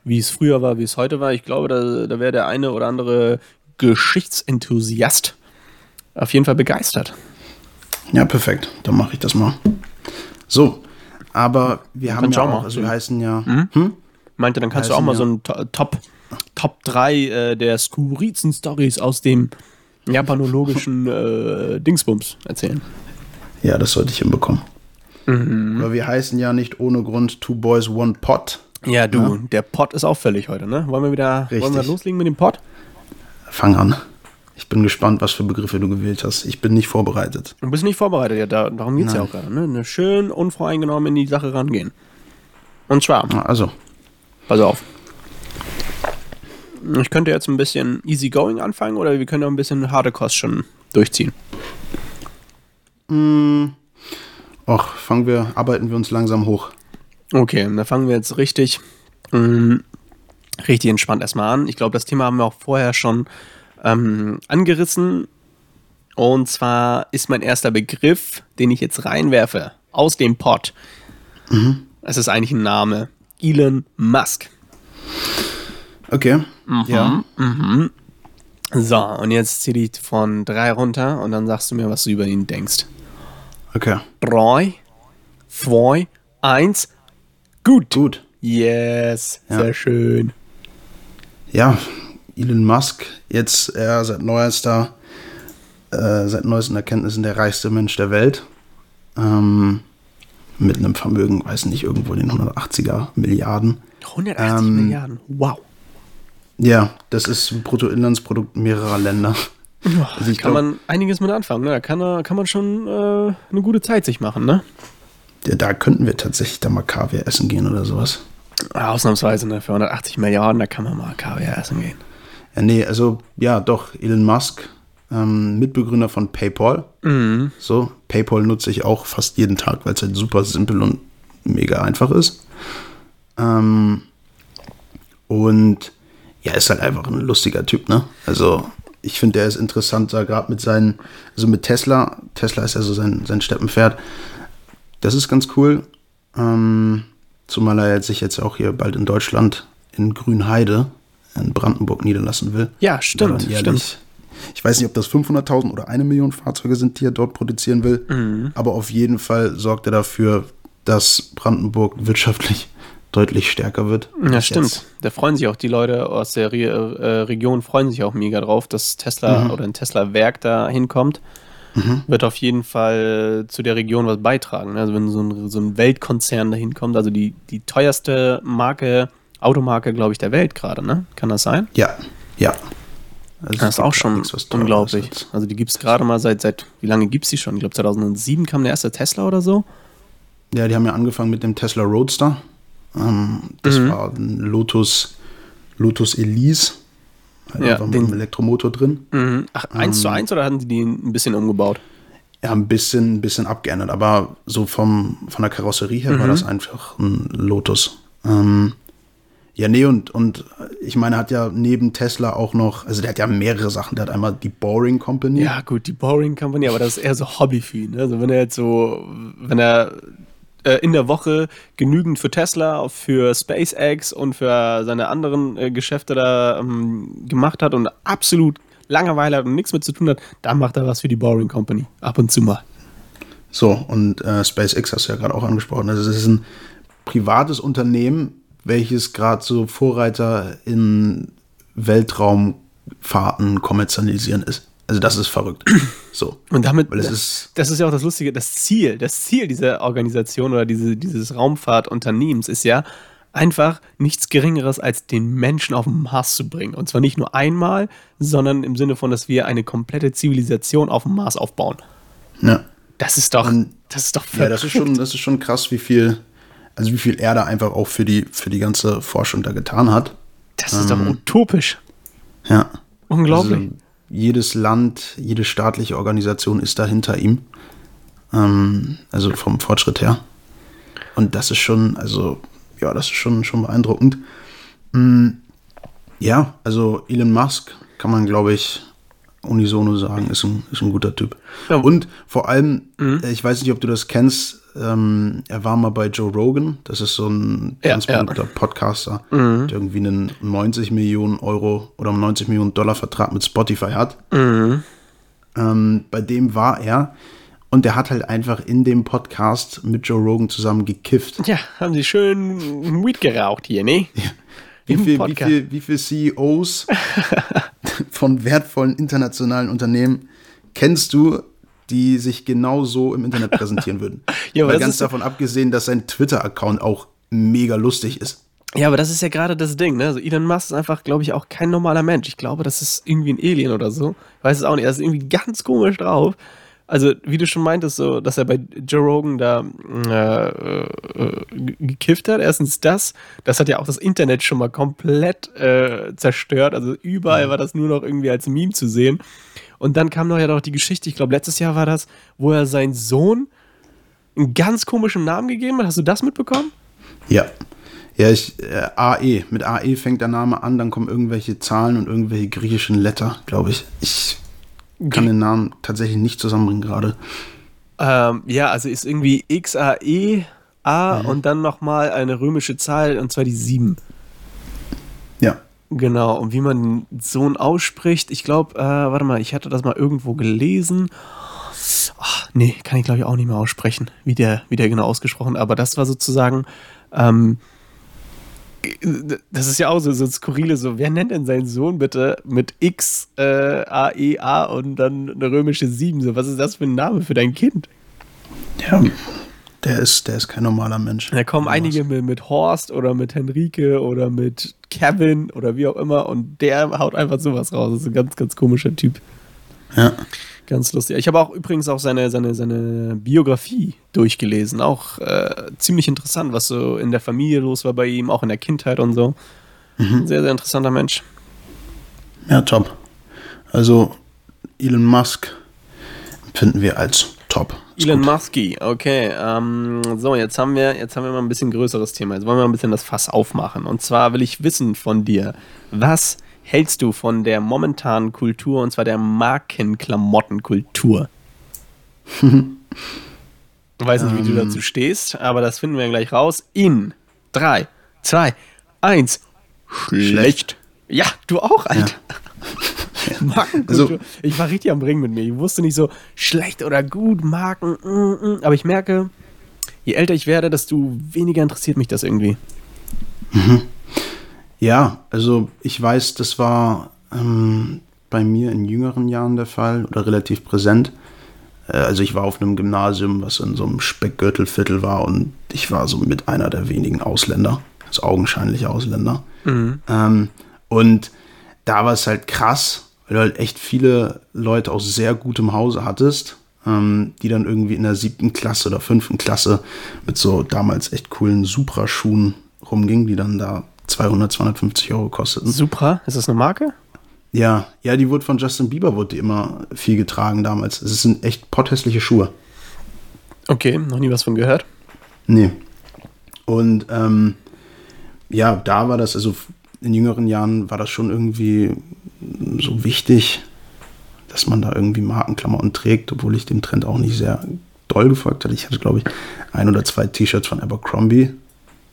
wie es früher war, wie es heute war. Ich glaube, da, da wäre der eine oder andere Geschichtsenthusiast auf jeden Fall begeistert. Ja, perfekt. Dann mache ich das mal. So, aber wir haben ja auch also wir heißen ja, hm? Meinte, dann kannst du Ja, auch mal sind so ein To- Top, Top 3 äh, der skurrilsten Stories aus dem japanologischen äh, Dingsbums erzählen. Ja, das sollte ich hinbekommen. Aber wir heißen ja nicht ohne Grund Two Boys One Pot. Ja, du, der Pot ist auffällig heute, ne? Wollen wir wieder wollen wir loslegen mit dem Pot? Fang an. Ich bin gespannt, was für Begriffe du gewählt hast. Ich bin nicht vorbereitet. Du bist nicht vorbereitet, ja, da, darum geht es ja auch gerade, ne? Eine schön unvoreingenommen in die Sache rangehen. Und zwar, Also, pass auf. Ich könnte jetzt ein bisschen easygoing anfangen oder wir können auch ein bisschen harte Kost schon durchziehen. ach, fangen wir, arbeiten wir uns langsam hoch. Okay, dann fangen wir jetzt richtig, ähm, richtig entspannt erstmal an. Ich glaube, das Thema haben wir auch vorher schon ähm, angerissen. Und zwar ist mein erster Begriff, den ich jetzt reinwerfe, aus dem Pot. Es ist eigentlich ein Name. Elon Musk. Okay. Ja. So, und jetzt zieh dich von drei runter und dann sagst du mir, was du über ihn denkst. Okay. Drei, zwei, eins, gut. Gut. Yes, Ja. sehr schön. Ja, Elon Musk, jetzt er seit neuester, äh, seit neuesten Erkenntnissen der reichste Mensch der Welt. Ähm, mit einem Vermögen, weiß nicht, irgendwo in den 180er Milliarden. 180 Ähm, Milliarden, wow. Ja, das ist ein Bruttoinlandsprodukt mehrerer Länder. Also ich kann glaub- man einiges mit anfangen, ne? Da kann, er- kann man schon äh, eine gute Zeit sich machen, ne? Ja, da könnten wir tatsächlich da mal Kaviar essen gehen oder sowas. Ausnahmsweise, ne? Für 180 Milliarden, da kann man mal Kaviar essen gehen. Ja, nee, also ja, doch, Elon Musk, ähm, Mitbegründer von PayPal. So, PayPal nutze ich auch fast jeden Tag, weil es halt super simpel und mega einfach ist. Ähm, und ja, ist halt einfach ein lustiger Typ, ne? Also, ich finde, der ist interessant, da gerade mit seinen, also mit Tesla, Tesla ist ja so sein, sein Steppenpferd. Das ist ganz cool. Ähm, zumal er sich jetzt auch hier bald in Deutschland in Grünheide in Brandenburg niederlassen will. Ja, stimmt, stimmt. Ich weiß nicht, ob das 500.000 oder eine Million Fahrzeuge sind, die er dort produzieren will. Mhm. Aber auf jeden Fall sorgt er dafür, dass Brandenburg wirtschaftlich deutlich stärker wird. Ja, stimmt. jetzt. Da freuen sich auch die Leute aus der Re äh, Region, freuen sich auch mega drauf, dass Tesla oder ein Tesla-Werk da hinkommt. mhm. wird auf jeden Fall zu der Region was beitragen. Ne? Also wenn so ein, so ein Weltkonzern dahin kommt, also die, die teuerste Marke, Automarke, glaube ich, der Welt gerade, ne? Kann das sein? Ja, ja. Also das ist auch schon nichts, unglaublich. Also die gibt es gerade mal seit, seit, wie lange gibt es die schon? Ich glaube 2007 kam der erste Tesla oder so. Ja, die haben ja angefangen mit dem Tesla Roadster. Ähm, das mhm. war ein Lotus, Lotus Elise. Halt ja, einfach mit einem Elektromotor drin. Mhm. Ach, eins ähm, zu eins oder hatten die den ein bisschen umgebaut? Ja, ein bisschen, ein bisschen abgeändert, aber so vom, von der Karosserie her mhm. war das einfach ein Lotus. Ähm, ja, nee, und, und ich meine, er hat ja neben Tesla auch noch, also der hat ja mehrere Sachen. Der hat einmal die Boring Company. Ja, gut, die Boring Company, aber das ist eher so Hobby für ihn. Ne? Also wenn er jetzt so, wenn er äh, in der Woche genügend für Tesla, für SpaceX und für seine anderen äh, Geschäfte da ähm, gemacht hat und absolut Langeweile hat und nichts mit zu tun hat, dann macht er was für die Boring Company. Ab und zu mal. So, und äh, SpaceX hast du ja gerade auch angesprochen. Also es ist ein privates Unternehmen, welches gerade so Vorreiter in Weltraumfahrten kommerzialisieren ist. Also das ist verrückt. So. Und damit, Weil es ist, das ist ja auch das Lustige, das Ziel, das Ziel dieser Organisation oder diese, dieses Raumfahrtunternehmens ist ja einfach nichts Geringeres als den Menschen auf den Mars zu bringen. Und zwar nicht nur einmal, sondern im Sinne von, dass wir eine komplette Zivilisation auf dem Mars aufbauen. Ja. Das ist doch, Und, das ist doch verrückt. Ja, das ist schon, das ist schon krass, wie viel, also wie viel er da einfach auch für die, für die ganze Forschung da getan hat. Das ist ähm, doch utopisch. Ja. Unglaublich. Also, jedes Land, jede staatliche Organisation ist da hinter ihm. Ähm, also vom Fortschritt her. Und das ist schon, also, ja, das ist schon, schon beeindruckend. Mhm. Ja, also Elon Musk kann man, glaube ich, unisono sagen, ist ein, ist ein guter Typ. Ja. Und vor allem, mhm. ich weiß nicht, ob du das kennst, ähm, er war mal bei Joe Rogan, das ist so ein ja, ganz berühmter ja. Podcaster, mhm. der irgendwie einen 90 Millionen Euro oder 90 Millionen Dollar Vertrag mit Spotify hat. Mhm. Ähm, bei dem war er und der hat halt einfach in dem Podcast mit Joe Rogan zusammen gekifft. Ja, haben sie schön Weed geraucht hier, ne? Ja. Wie viel, wie, viel, wie viel CEOs von wertvollen internationalen Unternehmen kennst du, die sich genau so im Internet präsentieren würden. ja, Weil ganz davon abgesehen, dass sein Twitter-Account auch mega lustig ist. Ja, aber das ist ja gerade das Ding, ne? Also Elon Musk ist einfach, glaube ich, auch kein normaler Mensch. Ich glaube, das ist irgendwie ein Alien oder so. Ich weiß es auch nicht. Er ist irgendwie ganz komisch drauf. Also, wie du schon meintest, so, dass er bei Joe Rogan da äh, äh, gekifft hat. Erstens das, das hat ja auch das Internet schon mal komplett äh, zerstört. Also überall war das nur noch irgendwie als Meme zu sehen. Und dann kam noch ja noch die Geschichte, ich glaube, letztes Jahr war das, wo er seinen Sohn einen ganz komischen Namen gegeben hat. Hast du das mitbekommen? Ja. Ja, ich, äh, AE. Mit AE fängt der Name an, dann kommen irgendwelche Zahlen und irgendwelche griechischen Letter, glaube ich. Ich kann den Namen tatsächlich nicht zusammenbringen gerade. Ähm, ja, also ist irgendwie XAE A mhm. und dann nochmal eine römische Zahl und zwar die 7. Ja. Genau, und wie man Sohn ausspricht, ich glaube, äh, warte mal, ich hatte das mal irgendwo gelesen. Ach, nee, kann ich glaube ich auch nicht mehr aussprechen, wie der, wie der genau ausgesprochen, aber das war sozusagen, ähm, das ist ja auch so, so skurrile, so, wer nennt denn seinen Sohn bitte mit X, äh, A, E, A und dann eine römische 7, so, was ist das für ein Name für dein Kind? Ja, der ist, der ist kein normaler Mensch. Da kommen einige mit, mit, Horst oder mit Henrike oder mit Kevin oder wie auch immer und der haut einfach sowas raus. Das ist ein ganz, ganz komischer Typ. Ja. Ganz lustig. Ich habe auch übrigens auch seine, seine, seine Biografie durchgelesen. Auch äh, ziemlich interessant, was so in der Familie los war bei ihm, auch in der Kindheit und so. Mhm. Sehr, sehr interessanter Mensch. Ja, top. Also Elon Musk finden wir als top. Elon Musky, okay. Ähm, so, jetzt haben wir, jetzt haben wir mal ein bisschen größeres Thema. Jetzt wollen wir ein bisschen das Fass aufmachen. Und zwar will ich wissen von dir, was hältst du von der momentanen Kultur, und zwar der Markenklamottenkultur? ich weiß nicht, wie du dazu ähm. stehst, aber das finden wir gleich raus. In 3, 2, 1. Schlecht. Ja, du auch, Alter. Ja. Markenkultur. Also, ich war richtig am Ring mit mir. Ich wusste nicht so schlecht oder gut, Marken, mm, mm. aber ich merke, je älter ich werde, desto weniger interessiert mich das irgendwie. Mhm. Ja, also ich weiß, das war ähm, bei mir in jüngeren Jahren der Fall oder relativ präsent. Äh, also ich war auf einem Gymnasium, was in so einem Speckgürtelviertel war und ich war so mit einer der wenigen Ausländer, also augenscheinlich Ausländer. Mhm. Ähm, und da war es halt krass, weil du halt echt viele Leute aus sehr gutem Hause hattest, ähm, die dann irgendwie in der siebten Klasse oder fünften Klasse mit so damals echt coolen Supra-Schuhen rumgingen, die dann da 200, 250 Euro kosteten. Supra, ist das eine Marke? Ja, ja, die wurde von Justin Bieber wurde die immer viel getragen damals. Es sind echt potthässliche Schuhe. Okay, noch nie was von gehört. Nee. Und ähm, ja, da war das, also in jüngeren Jahren war das schon irgendwie so wichtig, dass man da irgendwie Markenklamotten trägt, obwohl ich dem Trend auch nicht sehr doll gefolgt hatte. Ich hatte, glaube ich, ein oder zwei T-Shirts von Abercrombie.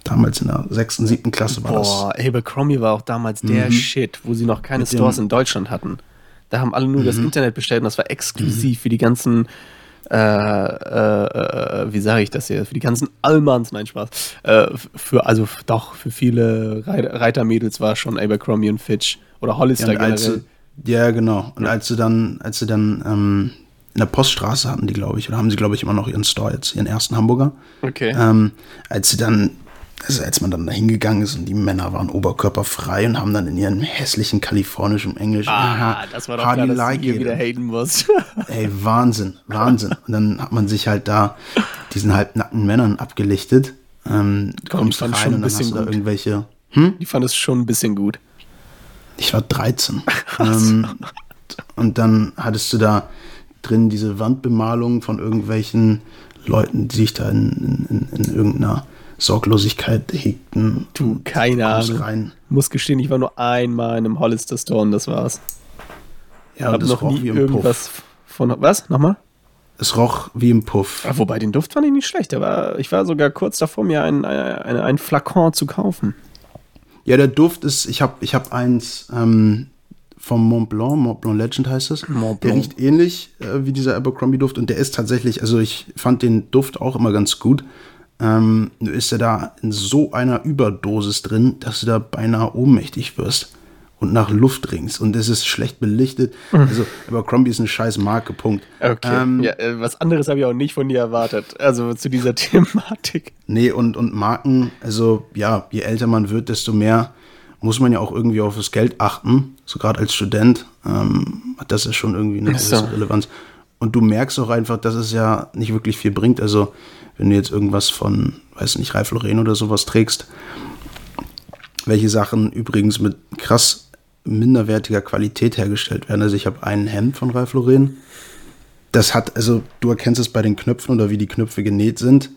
Damals in der sechsten, siebten Klasse war Boah, Abercrombie war auch damals der Mhm. Shit, wo sie noch keine Mit Stores in Deutschland hatten. Da haben alle nur das Mhm. Internet bestellt und das war exklusiv für die ganzen, äh, äh, äh, wie sage ich das hier, für die ganzen Allmanns, nein, Spaß. Äh, für, also doch, für viele Reit Reitermädels war schon Abercrombie und Fitch oder. Hollister Ja, generell. sie, ja, genau. Und als sie dann, als sie dann ähm, in der Poststraße hatten die, glaube ich, oder haben sie, glaube ich, immer noch ihren Store jetzt, ihren ersten Hamburger. Okay. Ähm, als sie dann, also als man dann da hingegangen ist und die Männer waren oberkörperfrei und haben dann in ihrem hässlichen kalifornischen Englisch, ah, das war doch do klar, dass like du hier wieder haten musst. Ey, Wahnsinn, Wahnsinn. Und dann hat man sich halt da diesen halbnackten Männern abgelichtet. Ähm, du Komm, kommst rein schon und dann hast bisschen du da gut. irgendwelche. Die fand es schon ein bisschen gut. Ich war 13. ähm, und dann hattest du da drin diese Wandbemalung von irgendwelchen Leuten, die sich da in, in, in, in irgendeiner Sorglosigkeit hegten. Du, keine Ahnung. rein. Muss gestehen, ich war nur einmal in einem Hollister Store und das war's. Ja, und es noch roch nie wie im irgendwas Puff. von. Was? Nochmal? Es roch wie im Puff. Ah, Wobei, den Duft fand ich nicht schlecht. War, ich war sogar kurz davor, mir ein, ein, ein Flakon zu kaufen. Ja, der Duft ist, ich habe ich hab eins ähm, vom Mont Blanc, Mont Blanc Legend heißt es. Mont Der riecht ähnlich äh, wie dieser Abercrombie-Duft und der ist tatsächlich, also ich fand den Duft auch immer ganz gut. Ähm, ist er da in so einer Überdosis drin, dass du da beinahe ohnmächtig wirst und nach Luft ringst und es ist schlecht belichtet. Also Abercrombie ist eine scheiß Marke, Punkt. Okay. Ähm, ja, äh, was anderes habe ich auch nicht von dir erwartet. Also zu dieser Thematik. Nee, und, und Marken, also ja, je älter man wird, desto mehr muss man ja auch irgendwie auf das Geld achten. So gerade als Student ähm, hat das ja schon irgendwie eine Ach so. gewisse Relevanz. Und du merkst auch einfach, dass es ja nicht wirklich viel bringt. Also wenn du jetzt irgendwas von, weiß nicht, Ralph Lauren oder sowas trägst, welche Sachen übrigens mit krass minderwertiger Qualität hergestellt werden. Also ich habe ein Hemd von Ralph Lauren. Das hat, also du erkennst es bei den Knöpfen oder wie die Knöpfe genäht sind.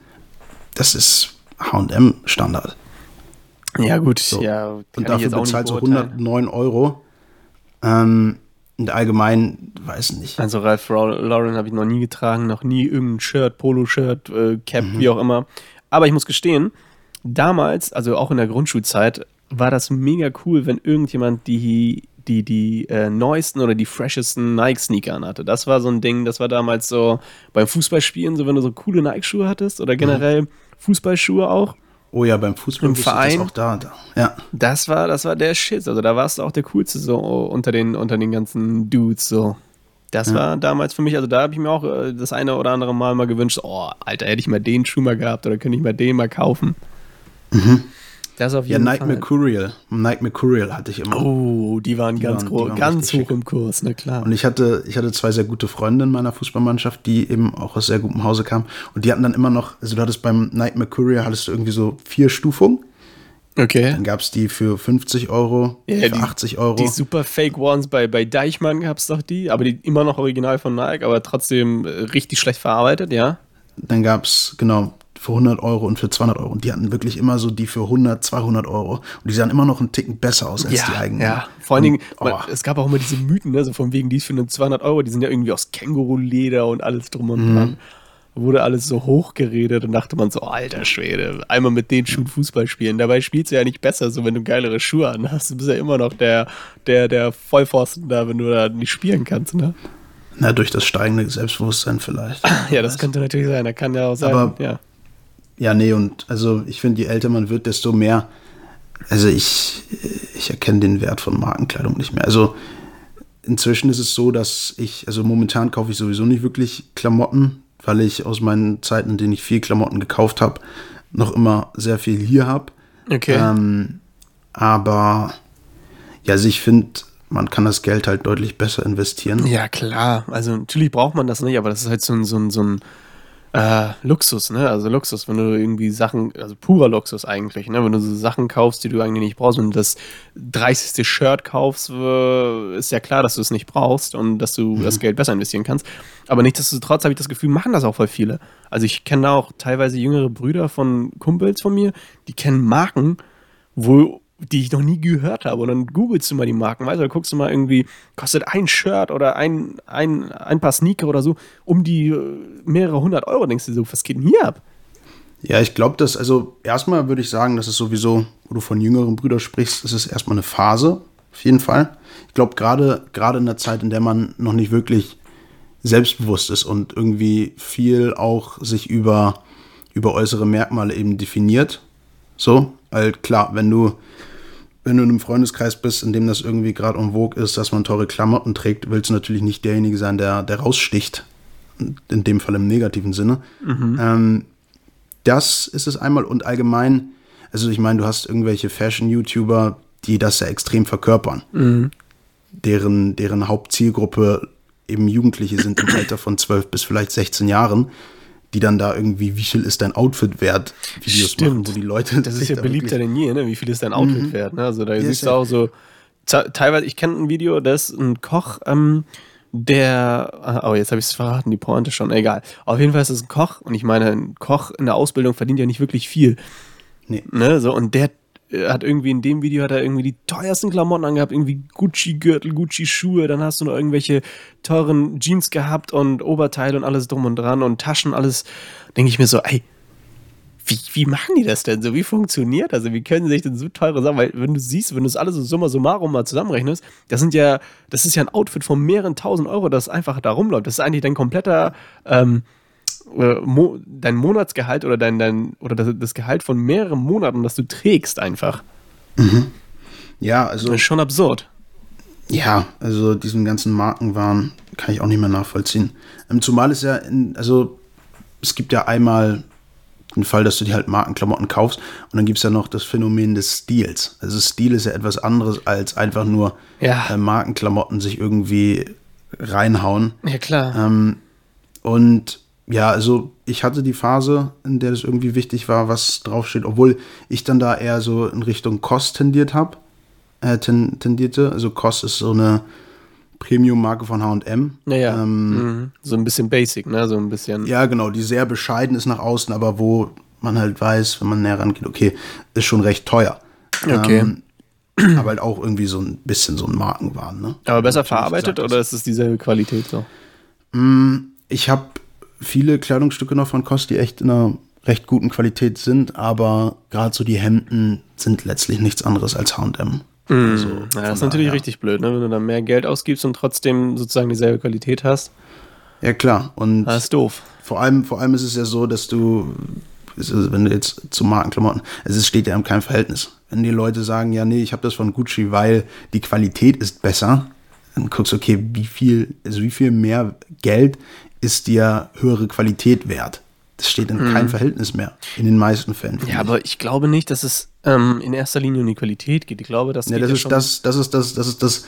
Das ist H&M-Standard. Ja, gut. So. Ja, Und dafür bezahlst du beurteilen. 109 Euro. Ähm, und allgemein, weiß nicht. Also Ralph Lau- Lauren habe ich noch nie getragen, noch nie irgendein Shirt, Polo-Shirt, äh, Cap, Mhm. wie auch immer. Aber ich muss gestehen, damals, also auch in der Grundschulzeit, war das mega cool, wenn irgendjemand die die, die äh, neuesten oder die freshesten Nike-Sneaker anhatte. Das war so ein Ding, das war damals so beim Fußballspielen, so wenn du so coole Nike-Schuhe hattest oder generell Fußballschuhe auch. Oh ja, beim Fußball Im Verein? das auch da, da. Ja. Das war, das war der Shit. Also da warst du auch der coolste so unter den, unter den ganzen Dudes so. Das war damals für mich, also da habe ich mir auch äh, das eine oder andere Mal mal gewünscht, oh, Alter, hätte ich mal den Schuh mal gehabt oder könnte ich mal den mal kaufen. Das auf Ja, jeden Nike Fall. Mercurial. Nike Mercurial hatte ich immer. Oh, die waren ganz waren- die groß, waren ganz hoch im Kurs, na klar. Und ich hatte, ich hatte zwei sehr gute Freunde in meiner Fußballmannschaft, die eben auch aus sehr gutem Hause kamen. Und die hatten dann immer noch, also du hattest beim Nike Mercurial hattest du irgendwie so vier Stufungen. Okay. Dann gab es die für 50 Euro, Ja, für die- 80 Euro. Die super Fake Ones bei, bei Deichmann gab es doch die, aber die immer noch original von Nike, aber trotzdem äh, richtig schlecht verarbeitet, ja. Dann gab es, genau, für 100 Euro und für 200 Euro. Und die hatten wirklich immer so die für 100, 200 Euro. Und die sahen immer noch einen Ticken besser aus als die eigenen. Ja, vor allen Dingen, Und, oh, es gab auch immer diese Mythen, ne, so von wegen, die ist für eine 200 Euro, die sind ja irgendwie aus Känguruleder und alles drum und Mhm. dran. Wurde alles so hochgeredet und dachte man so, alter Schwede, einmal mit den Schuhen Fußball spielen. Dabei spielst du ja nicht besser, so wenn du geilere Schuhe an hast. Du bist ja immer noch der, der, der Vollpfosten da, wenn du da nicht spielen kannst, ne? na, durch das steigende Selbstbewusstsein vielleicht. Ja, das könnte natürlich sein. Da kann ja auch sein, Aber- ja. Ja, nee, und also ich finde, je älter man wird, desto mehr, also ich, ich erkenne den Wert von Markenkleidung nicht mehr. Also inzwischen ist es so, dass ich, also momentan kaufe ich sowieso nicht wirklich Klamotten, weil ich aus meinen Zeiten, in denen ich viel Klamotten gekauft habe, noch immer sehr viel hier habe. Okay. Ähm, aber ja, also ich finde, man kann das Geld halt deutlich besser investieren. Ja, klar. Also natürlich braucht man das nicht, aber das ist halt so ein, so ein, so ein äh, Luxus, ne? Also Luxus, wenn du irgendwie Sachen, also purer Luxus eigentlich, ne? Wenn du so Sachen kaufst, die du eigentlich nicht brauchst, wenn du das 30. Shirt kaufst, ist ja klar, dass du es nicht brauchst und dass du mhm. das Geld besser investieren kannst. Aber nichtsdestotrotz habe ich das Gefühl, machen das auch voll viele. Also ich kenne auch teilweise jüngere Brüder von Kumpels von mir, die kennen Marken, wo die ich noch nie gehört habe. Und dann googelst du mal die Marken, weißt du, da guckst du mal irgendwie, kostet ein Shirt oder ein, ein, ein paar Sneaker oder so um die äh, mehrere hundert Euro. Denkst du so, was geht denn hier ab? Ja, ich glaube, dass, also erstmal würde ich sagen, dass es sowieso, wo du von jüngeren Brüdern sprichst, ist es erstmal eine Phase, auf jeden Fall. Ich glaube, gerade gerade in der Zeit, in der man noch nicht wirklich selbstbewusst ist und irgendwie viel auch sich über, über äußere Merkmale eben definiert. So, halt klar, wenn du wenn du in einem Freundeskreis bist, in dem das irgendwie gerade en vogue ist, dass man teure Klamotten trägt, willst du natürlich nicht derjenige sein, der, der raussticht. In dem Fall im negativen Sinne. Mhm. Ähm, das ist es einmal und allgemein, also ich meine, du hast irgendwelche Fashion-YouTuber, die das ja extrem verkörpern. Mhm. Deren, deren Hauptzielgruppe eben Jugendliche sind im Alter von 12 bis vielleicht 16 Jahren die dann da irgendwie, wie viel ist dein Outfit wert, Videos Stimmt. machen, wo die Leute. Das ist ja da beliebter denn je, ne? Wie viel ist dein Outfit mhm. wert? Ne? Also da ja, siehst du auch so, teilweise, ich kenne ein Video, da ist ein Koch, ähm, der, oh, jetzt habe ich es verraten, die Pointe schon, egal. Auf jeden Fall ist es ein Koch und ich meine, ein Koch in der Ausbildung verdient ja nicht wirklich viel. Nee. Ne, so, und der hat irgendwie in dem Video hat er irgendwie die teuersten Klamotten angehabt, irgendwie Gucci-Gürtel, Gucci-Schuhe, dann hast du noch irgendwelche teuren Jeans gehabt und Oberteile und alles drum und dran und Taschen, alles. Denke ich mir so, ey, wie, wie machen die das denn so? Wie funktioniert das? Wie können sie sich denn so teure Sachen? Weil, wenn du siehst, wenn du es alles so summa summarum mal zusammenrechnest, das sind ja, das ist ja ein Outfit von mehreren tausend Euro, das einfach da rumläuft. Das ist eigentlich dein kompletter, ähm, äh, Mo dein Monatsgehalt oder dein, dein oder das, das, Gehalt von mehreren Monaten, das du trägst einfach. Mhm. Ja, also. Das ist schon absurd. Ja, also diesen ganzen Markenwahn kann ich auch nicht mehr nachvollziehen. Ähm, zumal es ja, in, also es gibt ja einmal den Fall, dass du dir halt Markenklamotten kaufst und dann gibt es ja noch das Phänomen des Stils. Also Stil ist ja etwas anderes als einfach nur ja. äh, Markenklamotten sich irgendwie reinhauen. Ja, klar. Ähm, und ja, also ich hatte die Phase, in der es irgendwie wichtig war, was draufsteht, obwohl ich dann da eher so in Richtung Kost tendiert habe, äh, tendierte. Also Kost ist so eine Premium-Marke von H&M. Naja, ähm, mhm. so ein bisschen basic, ne? So ein bisschen. Ja, genau, die sehr bescheiden ist nach außen, aber wo man halt weiß, wenn man näher rangeht, okay, ist schon recht teuer. Okay. Ähm, aber halt auch irgendwie so ein bisschen so ein Markenwahn, ne? Aber besser verarbeitet oder ist es dieselbe Qualität so? Mm, ich habe viele Kleidungsstücke noch von Kost, die echt in einer recht guten Qualität sind, aber gerade so die Hemden sind letztlich nichts anderes als HM. Mm. Also, ja, das ist natürlich richtig blöd, ne? wenn du dann mehr Geld ausgibst und trotzdem sozusagen dieselbe Qualität hast. Ja, klar. Und das ist doof. Vor allem, vor allem ist es ja so, dass du, wenn du jetzt zu Markenklamotten, also es steht ja in keinem Verhältnis. Wenn die Leute sagen, ja, nee, ich habe das von Gucci, weil die Qualität ist besser, dann guckst du, okay, wie viel, also wie viel mehr Geld ist dir höhere Qualität wert. Das steht in mhm. keinem Verhältnis mehr, in den meisten Fällen. Ja, aber ich glaube nicht, dass es ähm, in erster Linie um die Qualität geht. Ich glaube, dass ja, das, ist, das, das, ist das, das ist das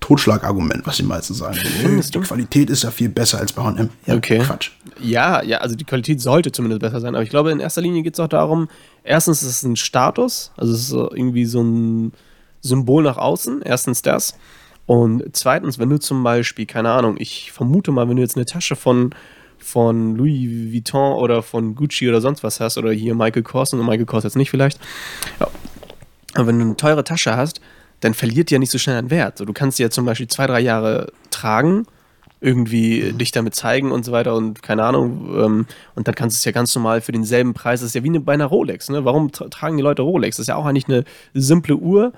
Totschlagargument, was die meisten sagen. die Qualität ist ja viel besser als bei H&M. Ja, okay. Quatsch. Ja, ja, also die Qualität sollte zumindest besser sein. Aber ich glaube, in erster Linie geht es auch darum, erstens ist es ein Status, also es ist irgendwie so ein Symbol nach außen. Erstens das. Und zweitens, wenn du zum Beispiel, keine Ahnung, ich vermute mal, wenn du jetzt eine Tasche von, von Louis Vuitton oder von Gucci oder sonst was hast, oder hier Michael Kors und Michael Kors jetzt nicht vielleicht, ja. aber wenn du eine teure Tasche hast, dann verliert die ja nicht so schnell an Wert. So, du kannst sie ja zum Beispiel zwei, drei Jahre tragen, irgendwie mhm. dich damit zeigen und so weiter und keine Ahnung. Ähm, und dann kannst du es ja ganz normal für denselben Preis, das ist ja wie eine, bei einer Rolex. Ne? Warum tragen die Leute Rolex? Das ist ja auch eigentlich eine simple Uhr,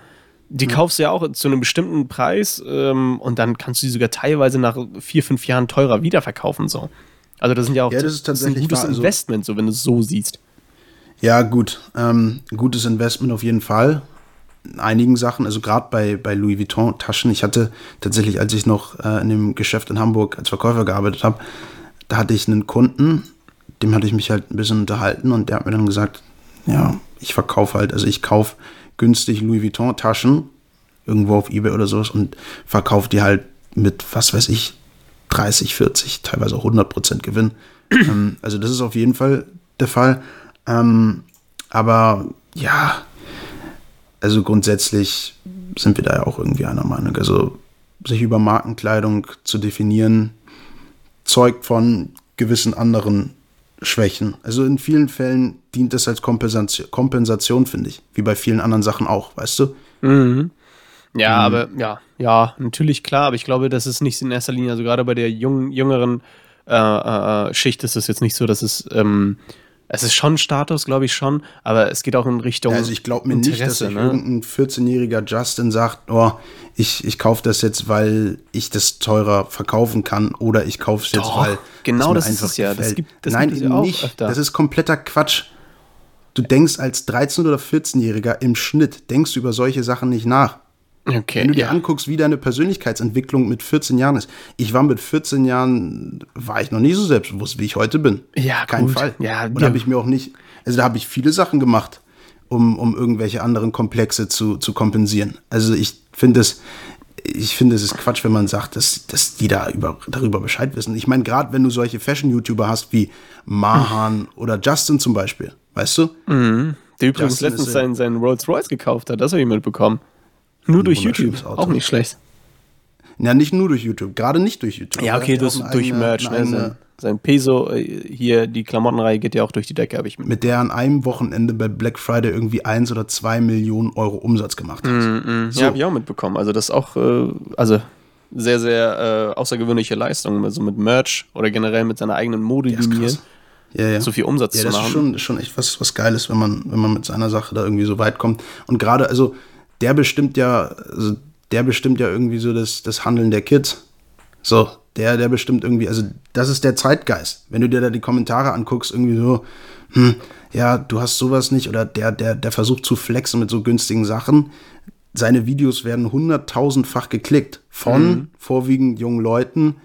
die ja. kaufst du ja auch zu einem bestimmten Preis ähm, und dann kannst du die sogar teilweise nach vier, fünf Jahren teurer wiederverkaufen. So. Also das sind ja auch ja, das ist tatsächlich ein gutes wahr, also so, wenn du es so siehst. Ja, gut. Ähm, gutes Investment auf jeden Fall. einigen Sachen, also gerade bei, bei Louis Vuitton Taschen. Ich hatte tatsächlich, als ich noch äh, in dem Geschäft in Hamburg als Verkäufer gearbeitet habe, da hatte ich einen Kunden, dem hatte ich mich halt ein bisschen unterhalten und der hat mir dann gesagt, ja, ich verkaufe halt, also ich kaufe günstig Louis Vuitton Taschen irgendwo auf Ebay oder sowas und verkaufe die halt mit, was weiß ich, 30, 40, teilweise 100 Prozent Gewinn. ähm, also das ist auf jeden Fall der Fall. Ähm, aber ja, also grundsätzlich sind wir da ja auch irgendwie einer Meinung. Also sich über Markenkleidung zu definieren, zeugt von gewissen anderen Schwächen. Also in vielen Fällen dient das als Kompensation, Kompensation finde ich. Wie bei vielen anderen Sachen auch, weißt du? Mhm. Ja, mhm. aber ja, ja, natürlich klar, aber ich glaube, das ist nicht in erster Linie, also gerade bei der jungen, jüngeren äh, äh, Schicht ist es jetzt nicht so, dass es ähm, es ist schon Status, glaube ich schon, aber es geht auch in Richtung. Also ich glaube mir Interesse, nicht, dass sich ne? irgendein 14-jähriger Justin sagt, oh, ich, ich kaufe das jetzt, weil ich das teurer verkaufen kann oder ich kaufe es jetzt, weil genau das ist es ja. Das gibt, das Nein, gibt eben nicht. Öfter. Das ist kompletter Quatsch. Du denkst als 13- oder 14-Jähriger im Schnitt, denkst du über solche Sachen nicht nach. Okay, Wenn du dir ja. anguckst, wie deine Persönlichkeitsentwicklung mit 14 Jahren ist. Ich war mit 14 Jahren, war ich noch nie so selbstbewusst, wie ich heute bin. Ja, Kein gut. Fall. Ja, Und da habe ich mir auch nicht, also da habe ich viele Sachen gemacht, um, um irgendwelche anderen Komplexe zu, zu kompensieren. Also ich finde es, ich finde, es ist Quatsch, wenn man sagt, dass, dass die da über, darüber Bescheid wissen. Ich meine, gerade wenn du solche Fashion-YouTuber hast wie Mahan mhm. oder Justin zum Beispiel, weißt du? Mhm. Der übrigens Justin letztens seinen, seinen Rolls Royce gekauft hat, das habe ich mitbekommen. Nur durch YouTube. Auch nicht schlecht. Ja, nicht nur durch YouTube, gerade nicht durch YouTube. Ja, okay, durch, durch Merch. Ne? Sein, sein, Peso, äh, hier, die Klamottenreihe geht ja auch durch die Decke, habe ich mit. Mit der an einem Wochenende bei Black Friday irgendwie eins oder zwei Millionen Euro Umsatz gemacht hat. Mm, mm. So. Ja, habe ich auch mitbekommen. Also, das ist auch, äh, also sehr, sehr äh, außergewöhnliche Leistung, also mit Merch oder generell mit seiner eigenen Modelinie. Ja, ja. so viel Umsatz ja, zu machen. Ja, das ist schon, schon echt was, was Geiles, wenn man, wenn man mit seiner Sache da irgendwie so weit kommt. Und gerade, also der bestimmt ja, also der bestimmt ja irgendwie so das, das Handeln der Kids. So, der, der bestimmt irgendwie, also das ist der Zeitgeist. Wenn du dir da die Kommentare anguckst, irgendwie so, hm, ja, du hast sowas nicht, oder der, der, der versucht zu flexen mit so günstigen Sachen. Seine Videos werden hunderttausendfach geklickt von mhm. vorwiegend jungen Leuten,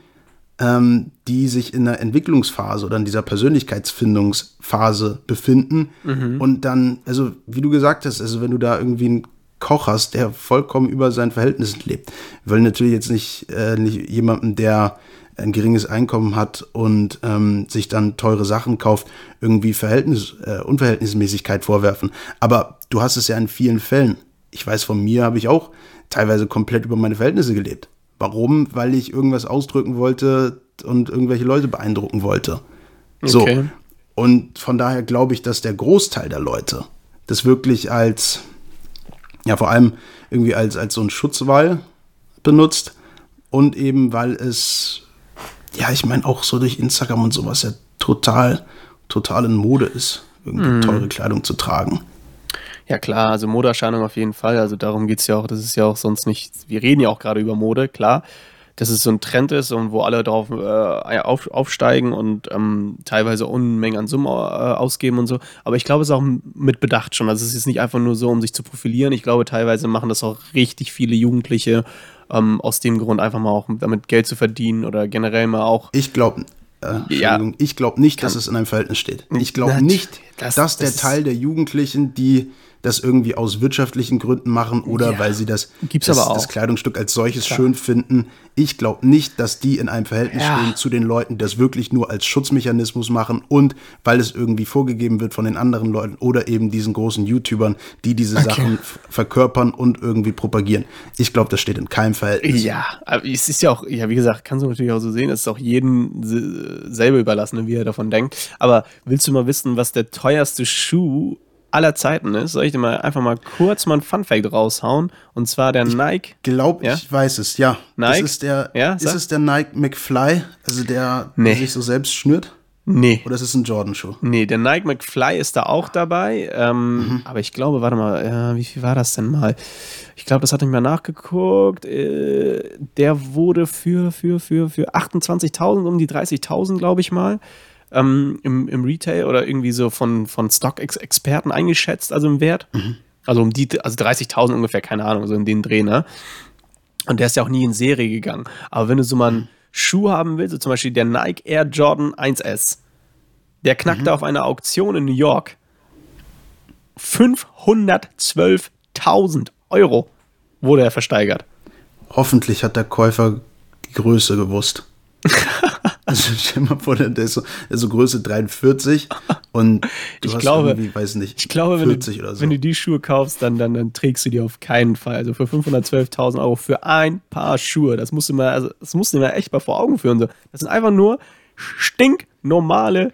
ähm, die sich in der Entwicklungsphase oder in dieser Persönlichkeitsfindungsphase befinden. Mhm. Und dann, also wie du gesagt hast, also wenn du da irgendwie ein Koch hast, der vollkommen über seinen Verhältnissen lebt. Wir wollen natürlich jetzt nicht, äh, nicht jemanden, der ein geringes Einkommen hat und ähm, sich dann teure Sachen kauft, irgendwie Verhältnis, äh, Unverhältnismäßigkeit vorwerfen. Aber du hast es ja in vielen Fällen. Ich weiß, von mir habe ich auch teilweise komplett über meine Verhältnisse gelebt. Warum? Weil ich irgendwas ausdrücken wollte und irgendwelche Leute beeindrucken wollte. So. Okay. Und von daher glaube ich, dass der Großteil der Leute das wirklich als ja vor allem irgendwie als, als so ein Schutzwall benutzt und eben weil es, ja, ich meine auch so durch Instagram und sowas ja total, total in Mode ist, irgendwie mm. teure Kleidung zu tragen. Ja klar, also Modeerscheinung auf jeden Fall, also darum geht es ja auch, das ist ja auch sonst nicht, wir reden ja auch gerade über Mode, klar, dass es so ein Trend ist und wo alle drauf äh, auf, aufsteigen und ähm, teilweise Unmengen an Summen äh, ausgeben und so. Aber ich glaube, es ist auch mit Bedacht schon. Also es ist nicht einfach nur so, um sich zu profilieren. Ich glaube, teilweise machen das auch richtig viele Jugendliche ähm, aus dem Grund einfach mal auch damit Geld zu verdienen oder generell mal auch. Ich glaube, äh, ja, ich glaube nicht, dass es in einem Verhältnis steht. Ich glaube nicht, das, dass der Teil der Jugendlichen, die das irgendwie aus wirtschaftlichen Gründen machen oder ja, weil sie das, das, das, Kleidungsstück als solches Klar. schön finden. Ich glaube nicht, dass die in einem Verhältnis ja. stehen zu den Leuten, die das wirklich nur als Schutzmechanismus machen und weil es irgendwie vorgegeben wird von den anderen Leuten oder eben diesen großen YouTubern, die diese okay. Sachen verkörpern und irgendwie propagieren. Ich glaube, das steht in keinem Verhältnis. Ja, aber es ist ja auch, ja, wie gesagt, kannst du natürlich auch so sehen, es ist auch jedem selber überlassen, wie er davon denkt. Aber willst du mal wissen, was der teuerste Schuh aller Zeiten ist, soll ich dir mal einfach mal kurz mal ein Funfact raushauen. Und zwar der ich Nike. Ich glaube, ja? ich weiß es, ja. Nike? Das ist der, ja, ist es der Nike McFly, also der, nee. der sich so selbst schnürt? Nee. Oder ist es ein Jordan-Schuh? Nee, der Nike McFly ist da auch dabei. Ähm, mhm. Aber ich glaube, warte mal, äh, wie viel war das denn mal? Ich glaube, das hatte ich mal nachgeguckt. Äh, der wurde für, für, für, für 28.000, um die 30.000, glaube ich mal ähm, im, im Retail oder irgendwie so von, von Stock-Experten eingeschätzt, also im Wert. Mhm. Also um die, also 30.000 ungefähr, keine Ahnung, so in den Dreh, ne? Und der ist ja auch nie in Serie gegangen. Aber wenn du so mal einen Schuh haben willst, so zum Beispiel der Nike Air Jordan 1S, der knackte auf einer Auktion in New York 512.000 Euro wurde er versteigert. Hoffentlich hat der Käufer die Größe gewusst. also stell mal vor, der ist so, der ist so Größe 43 und du Ich glaube- irgendwie, weiß nicht, Ich glaube, wenn 40 du, so. wenn du die Schuhe kaufst, dann, dann, dann trägst du die auf keinen Fall. Also für 512.000 Euro für ein Paar Schuhe. Das musst du mal, also das musst du mal echt mal vor Augen führen. So. Das sind einfach nur stinknormale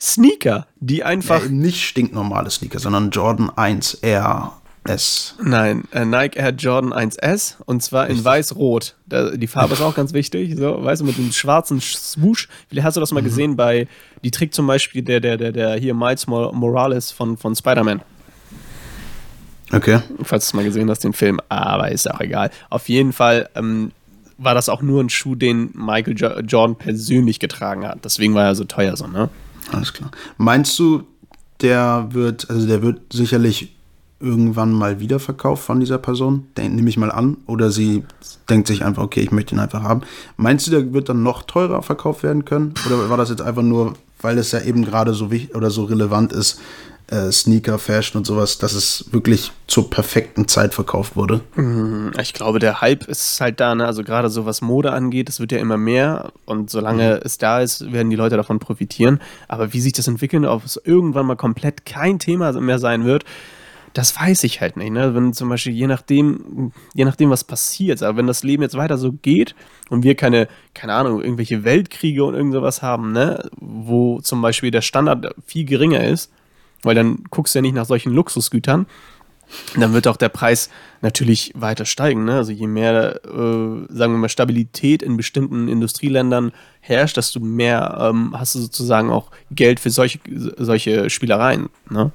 Sneaker, die einfach. ja, nicht stinknormale Sneaker, sondern Jordan 1 Air S. Nein, äh, Nike Air Jordan 1S und zwar in weiß-rot. Die Farbe ist auch ganz wichtig, so, weißt du, mit dem schwarzen Swoosh. Vielleicht hast du das mal gesehen bei, die trägt zum Beispiel der, der, der, der hier Miles Mor- Morales von, von Spider-Man. Okay. falls du es mal gesehen hast, den Film, aber ist auch egal. Auf jeden Fall ähm, war das auch nur ein Schuh, den Michael jo Jordan persönlich getragen hat. Deswegen war er so teuer so, ne? Alles klar. Meinst du, der wird, also der wird sicherlich irgendwann mal wiederverkauft von dieser Person? Den nehme ich mal an. Oder sie denkt sich einfach, okay, ich möchte ihn einfach haben. Meinst du, der wird dann noch teurer verkauft werden können? Oder war das jetzt einfach nur, weil es ja eben gerade so wichtig oder so relevant ist, äh, Sneaker, Fashion und sowas, dass es wirklich zur perfekten Zeit verkauft wurde? Ich glaube, der Hype ist halt da, ne? Also gerade so was Mode angeht, es wird ja immer mehr und solange es da ist, werden die Leute davon profitieren. Aber wie sich das entwickeln, ob es irgendwann mal komplett kein Thema mehr sein wird, das weiß ich halt nicht. Ne? Wenn zum Beispiel je nachdem, je nachdem, was passiert, aber wenn das Leben jetzt weiter so geht und wir keine, keine Ahnung, irgendwelche Weltkriege und irgend sowas haben, ne, wo zum Beispiel der Standard viel geringer ist, weil dann guckst du ja nicht nach solchen Luxusgütern, dann wird auch der Preis natürlich weiter steigen. Ne? Also je mehr, äh, sagen wir mal, Stabilität in bestimmten Industrieländern herrscht, desto mehr ähm, hast du sozusagen auch Geld für solche, solche Spielereien. Ne?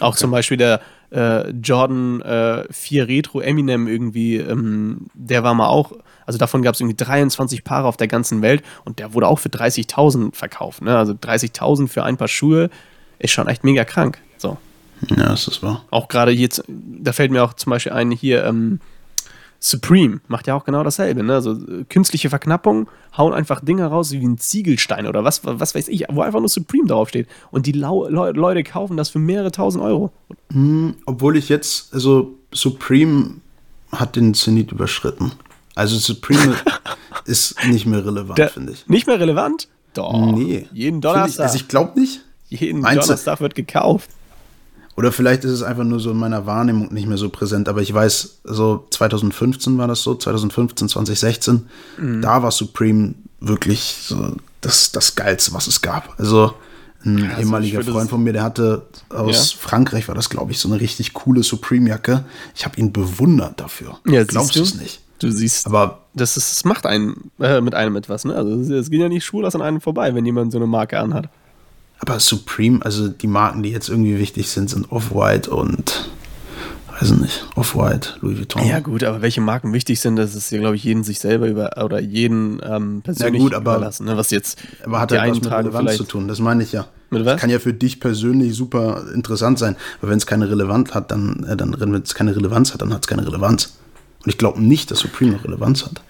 Auch zum Beispiel der äh, Jordan äh, 4 Retro Eminem irgendwie, ähm, der war mal auch, also davon gab es irgendwie 23 Paare auf der ganzen Welt und der wurde auch für 30.000 verkauft. Ne? Also 30.000 für ein paar Schuhe ist schon echt mega krank. So. Ja, das ist wahr. Auch gerade jetzt, da fällt mir auch zum Beispiel ein, hier, ähm, Supreme macht ja auch genau dasselbe, ne? Also künstliche Verknappung, hauen einfach Dinge raus wie ein Ziegelstein oder was, was weiß ich, wo einfach nur Supreme draufsteht. Und die Lau Leu Leute kaufen das für mehrere tausend Euro. Obwohl ich jetzt, also Supreme hat den Zenit überschritten. Also Supreme ist nicht mehr relevant, finde ich. Nicht mehr relevant? Doch. Nee. Jeden Finde Ich, Donnerstag. also ich glaube nicht. jeden Meinst du? Donnerstag wird gekauft. Oder vielleicht ist es einfach nur so in meiner Wahrnehmung nicht mehr so präsent. Aber ich weiß, so 2015 war das so, 2015, 2016, Mhm. da war Supreme wirklich so das, das Geilste, was es gab. Also ein also ehemaliger Freund von mir, der hatte aus Ja. Frankreich, war das, glaube ich, so eine richtig coole Supreme-Jacke. Ich habe ihn bewundert dafür. Ja, Glaubst du? es nicht? Du siehst, Aber das, ist, das macht einen äh, mit einem etwas, ne? Also es- geht ja nicht schwul an einem vorbei, wenn jemand so eine Marke anhat. Aber Supreme, also die Marken, die jetzt irgendwie wichtig sind, sind Off-White und, weiß nicht, Off-White, Louis Vuitton. Ja, gut, aber welche Marken wichtig sind, das ist ja, glaube ich, jeden sich selber über oder jeden ähm, persönlich gut, aber- überlassen. Ne? Was jetzt Aber hat die halt was mit Relevanz vielleicht. zu tun, das meine ich ja. Mit was? Das kann ja für dich persönlich super interessant sein, aber wenn es keine Relevanz hat, dann, äh, dann wenn es keine Relevanz hat, dann hat es keine Relevanz. Und ich glaube nicht, dass Supreme noch Relevanz hat.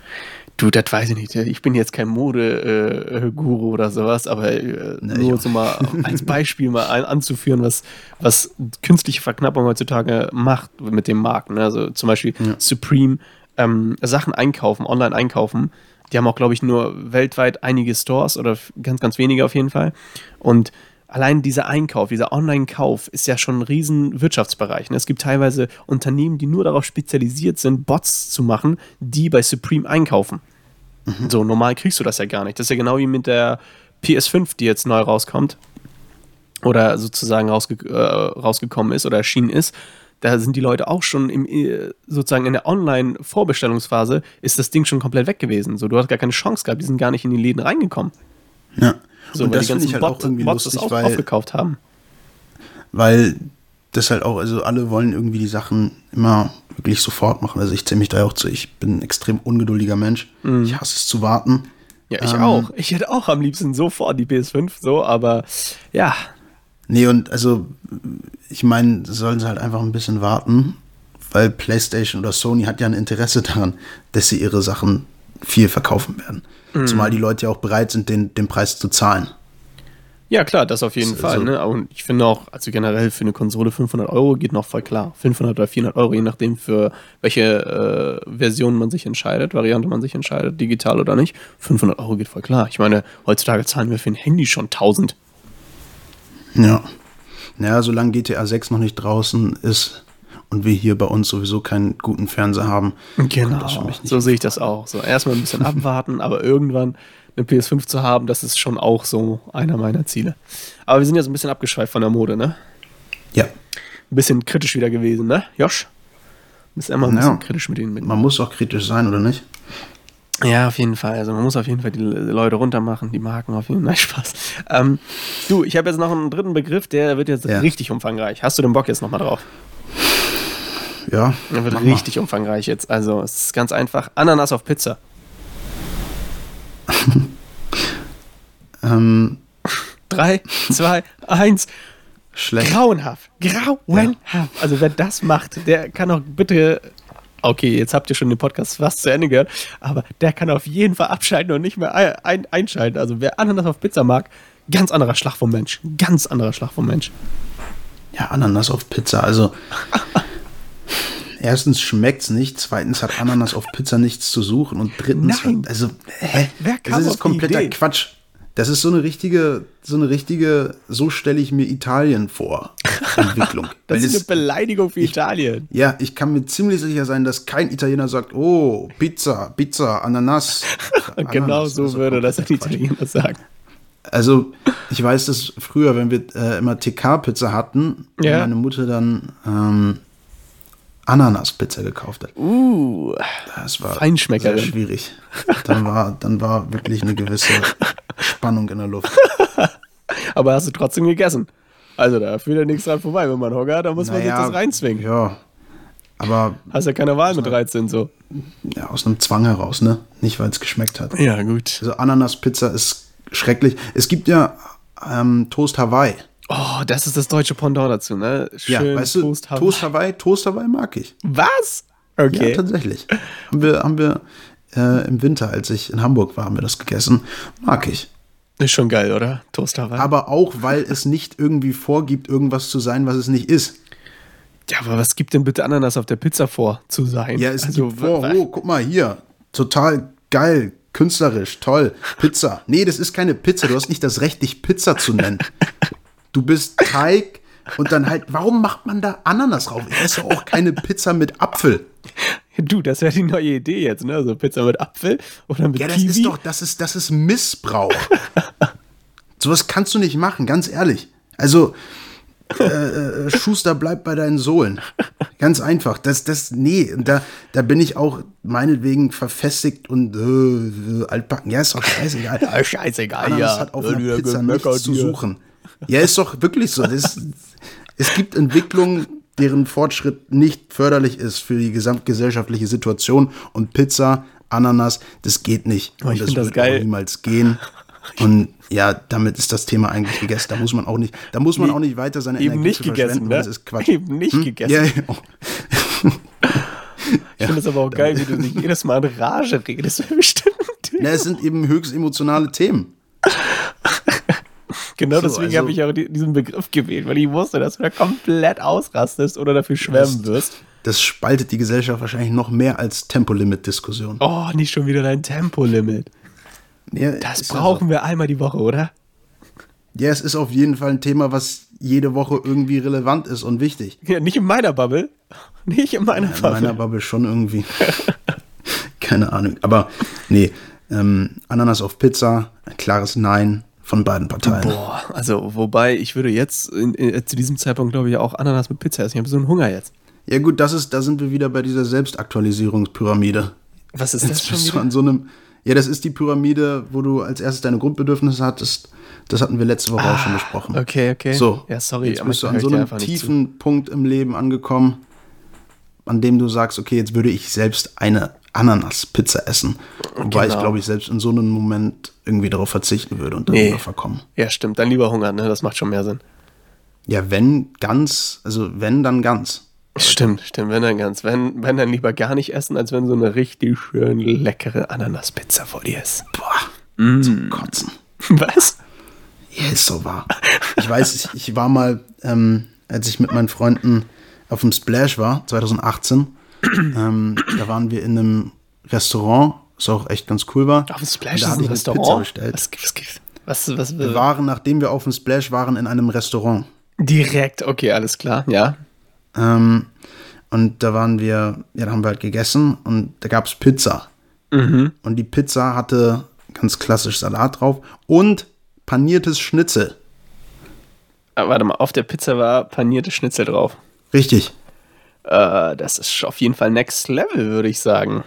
Du, das weiß ich nicht. Ich bin jetzt kein Mode-Guru oder sowas, aber äh, nur so mal als Beispiel mal ein, anzuführen, was, was künstliche Verknappung heutzutage macht mit dem Markt. Ne? Also zum Beispiel Supreme, ähm, Sachen einkaufen, online einkaufen. Die haben auch, glaube ich, nur weltweit einige Stores oder ganz, ganz wenige auf jeden Fall. Und allein dieser Einkauf, dieser Online-Kauf ist ja schon ein riesen Wirtschaftsbereich. Ne? Es gibt teilweise Unternehmen, die nur darauf spezialisiert sind, Bots zu machen, die bei Supreme einkaufen. So, normal kriegst du das ja gar nicht. Das ist ja genau wie mit der PS5, die jetzt neu rauskommt. Oder sozusagen rausge äh, rausgekommen ist oder erschienen ist. Da sind die Leute auch schon im, äh, sozusagen in der Online-Vorbestellungsphase ist das Ding schon komplett weg gewesen. So, du hast gar keine Chance gehabt, die sind gar nicht in die Läden reingekommen. Ja. So, und weil das die finde ganzen ich halt Bot, auch irgendwie Bots lustig, das auf, weil, aufgekauft haben. weil das halt auch, also alle wollen irgendwie die Sachen immer wirklich sofort machen. Also ich zähle mich da auch zu. Ich bin ein extrem ungeduldiger Mensch. Ich hasse es zu warten. Ja, ich Ähm, auch. Ich hätte auch am liebsten sofort die PS5, so, aber ja, Nee, und also, ich meine, sollen sie halt einfach ein bisschen warten, weil PlayStation oder Sony hat ja ein Interesse daran, dass sie ihre Sachen viel verkaufen werden. Mhm. Zumal die Leute ja auch bereit sind, den, den Preis zu zahlen. Ja, klar, das auf jeden das, Fall. Also, ne? Und ich finde auch, also generell für eine Konsole 500 Euro geht noch voll klar. 500 oder 400 Euro, je nachdem, für welche äh, Version man sich entscheidet, Variante man sich entscheidet, digital oder nicht. 500 Euro geht voll klar. Ich meine, heutzutage zahlen wir für ein Handy schon 1000. Ja. Naja, solange GTA 6 noch nicht draußen ist und wir hier bei uns sowieso keinen guten Fernseher haben. Genau, so sehe ich das auch. So erstmal ein bisschen abwarten, aber irgendwann eine PS5 zu haben, das ist schon auch so einer meiner Ziele. Aber wir sind ja so ein bisschen abgeschweift von der Mode, ne? Ja. Ein bisschen kritisch wieder gewesen, ne? Josh? Du bist immer ein bisschen kritisch mit ihnen. Man muss auch kritisch sein, oder nicht? Ja, auf jeden Fall. Also man muss auf jeden Fall die Leute runtermachen, die Marken auf jeden Fall. Nein, Spaß. Ähm, du, ich habe jetzt noch einen dritten Begriff, der wird jetzt ja. richtig umfangreich. Hast du den Bock jetzt nochmal drauf? Ja. Der wird richtig mal. umfangreich jetzt. Also es ist ganz einfach. Ananas auf Pizza. ähm. Drei, zwei, eins. Schlecht. Grauenhaft. Grauenhaft. Ja. Also wer das macht, der kann auch bitte okay, jetzt habt ihr schon den Podcast fast zu Ende gehört, aber der kann auf jeden Fall abschalten und nicht mehr ein, einschalten. Also wer Ananas auf Pizza mag, ganz anderer Schlag vom Mensch. Ganz anderer Schlag vom Mensch. Ja, Ananas auf Pizza, also erstens schmeckt es nicht, zweitens hat Ananas auf Pizza nichts zu suchen und drittens, Nein. also, hä? Wer kann das ist kompletter Quatsch. Das ist so eine richtige, so eine richtige, so stelle ich mir Italien vor, Entwicklung. das ist eine Beleidigung für ich, Italien. Ja, ich kann mir ziemlich sicher sein, dass kein Italiener sagt, oh, Pizza, Pizza, Ananas. Ananas genau so also würde das ein Italiener sagen. Also, ich weiß, dass früher, wenn wir äh, immer TK-Pizza hatten, ja. meine Mutter dann ähm, Ananas-Pizza gekauft hat. Uh, das war sehr schwierig. Dann war, dann war wirklich eine gewisse Spannung in der Luft. Aber hast du trotzdem gegessen? Also da führt ja nichts dran vorbei. Wenn man Hunger hat, dann muss naja, man sich das reinzwingen. Ja. Aber. Hast ja keine Wahl mit 13 so. Ja, aus einem Zwang heraus, ne? Nicht, weil es geschmeckt hat. Ja, gut. Also Ananas-Pizza ist schrecklich. Es gibt ja ähm, Toast Hawaii. Oh, das ist das deutsche Pendant dazu, ne? Schön ja, weißt du, Toast Hawaii. Toast Hawaii, Toast Hawaii mag ich. Was? Okay. Ja, tatsächlich. Haben wir, haben wir äh, im Winter, als ich in Hamburg war, haben wir das gegessen. Mag ich. Ist schon geil, oder? Toast Hawaii. Aber auch, weil es nicht irgendwie vorgibt, irgendwas zu sein, was es nicht ist. Ja, aber was gibt denn bitte Ananas auf der Pizza vor zu sein? Ja, es also, gibt vor, oh, guck mal hier. Total geil, künstlerisch, toll. Pizza. Nee, das ist keine Pizza. Du hast nicht das Recht, dich Pizza zu nennen. Du bist Teig und dann halt, warum macht man da Ananas drauf? Ich esse auch keine Pizza mit Apfel. Du, das wäre die neue Idee jetzt, ne? So Pizza mit Apfel oder mit Ja, das Kiwi. ist doch, das ist, das ist Missbrauch. Sowas kannst du nicht machen, ganz ehrlich. Also, äh, äh, Schuster bleibt bei deinen Sohlen. Ganz einfach. Das, das, nee, da, da bin ich auch meinetwegen verfestigt und äh, äh altbacken. Ja, ist doch scheißegal. Ja, scheißegal, Ananas ja. hat auf einer Pizza nichts zu suchen. Ja, ist doch wirklich so. Das, es gibt Entwicklungen, deren Fortschritt nicht förderlich ist für die gesamtgesellschaftliche Situation und Pizza, Ananas, das geht nicht. Oh, und das wird auch niemals gehen. Und ja, damit ist das Thema eigentlich gegessen. Da muss man auch nicht, da muss man nee, auch nicht weiter seine eben Energie nicht gegessen, ne? Das ist Quatsch. Eben nicht hm? gegessen. Ja, ja. Ich finde es aber auch geil, wie du dich jedes Mal in Rage redest. Bestimmt. Na, es sind eben höchst emotionale Themen. Genau so, deswegen also, habe ich auch diesen Begriff gewählt, weil ich wusste, dass du da komplett ausrastest oder dafür schwärmen wirst. Das spaltet die Gesellschaft wahrscheinlich noch mehr als Tempolimit-Diskussion. Oh, nicht schon wieder dein Tempolimit. Ja, das brauchen also, wir einmal die Woche, oder? Ja, es ist auf jeden Fall ein Thema, was jede Woche irgendwie relevant ist und wichtig. Ja, nicht in meiner Bubble. Nicht in meiner ja, in Bubble. In meiner Bubble schon irgendwie. Keine Ahnung. Aber nee, ähm, Ananas auf Pizza, ein klares Nein von beiden Parteien. Boah, also wobei ich würde jetzt in, in, zu diesem Zeitpunkt glaube ich auch Ananas mit Pizza essen. Ich habe so einen Hunger jetzt. Ja gut, das ist, da sind wir wieder bei dieser Selbstaktualisierungspyramide. Was ist das jetzt schon bist wieder? Du an so einem, ja, das ist die Pyramide, wo du als erstes deine Grundbedürfnisse hattest. Das hatten wir letzte Woche ah, auch schon besprochen. Okay, okay. So, ja, sorry. Jetzt bist du an so einem tiefen Punkt im Leben angekommen, an dem du sagst, okay, jetzt würde ich selbst eine Ananas-Pizza essen. Wobei genau. ich, glaube ich, selbst in so einem Moment irgendwie darauf verzichten würde und darüber nee. verkommen. Ja, stimmt. Dann lieber Hunger, ne? Das macht schon mehr Sinn. Ja, wenn ganz, also wenn, dann ganz. Stimmt, stimmt, wenn dann ganz. Wenn, wenn dann lieber gar nicht essen, als wenn so eine richtig schön leckere Ananaspizza vor dir ist. Boah, zum Kotzen. Was? Ja, ist so wahr. Ich weiß, ich, ich war mal, ähm, als ich mit meinen Freunden auf dem Splash war, 2018, ähm, da waren wir in einem Restaurant, was auch echt ganz cool war. Auf dem Splash ist ein Restaurant. Pizza bestellt. Was, was, was, was, Wir waren, nachdem wir auf dem Splash waren, in einem Restaurant. Direkt, okay, alles klar, ja. Ähm, und da waren wir, ja, da haben wir halt gegessen und da gab es Pizza. Mhm. Und die Pizza hatte ganz klassisch Salat drauf und paniertes Schnitzel. Ah, warte mal, auf der Pizza war panierte Schnitzel drauf. Richtig. Äh, das ist auf jeden Fall Next Level, würde ich sagen.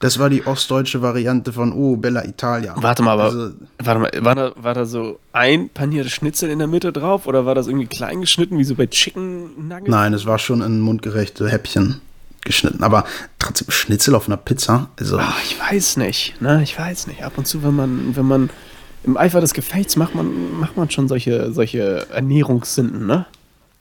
Das war die ostdeutsche Variante von Oh, Bella Italia. Warte mal, aber Also, warte mal, war da, war da so ein paniertes Schnitzel in der Mitte drauf oder war das irgendwie klein geschnitten, wie so bei Chicken Nuggets? nein, es war schon in mundgerechte Häppchen geschnitten. Aber trotzdem Schnitzel auf einer Pizza. Also, Ah, ich weiß nicht, ne? Ich weiß nicht. Ab und zu, wenn man, wenn man im Eifer des Gefechts macht man, macht man schon solche, solche Ernährungssünden, ne?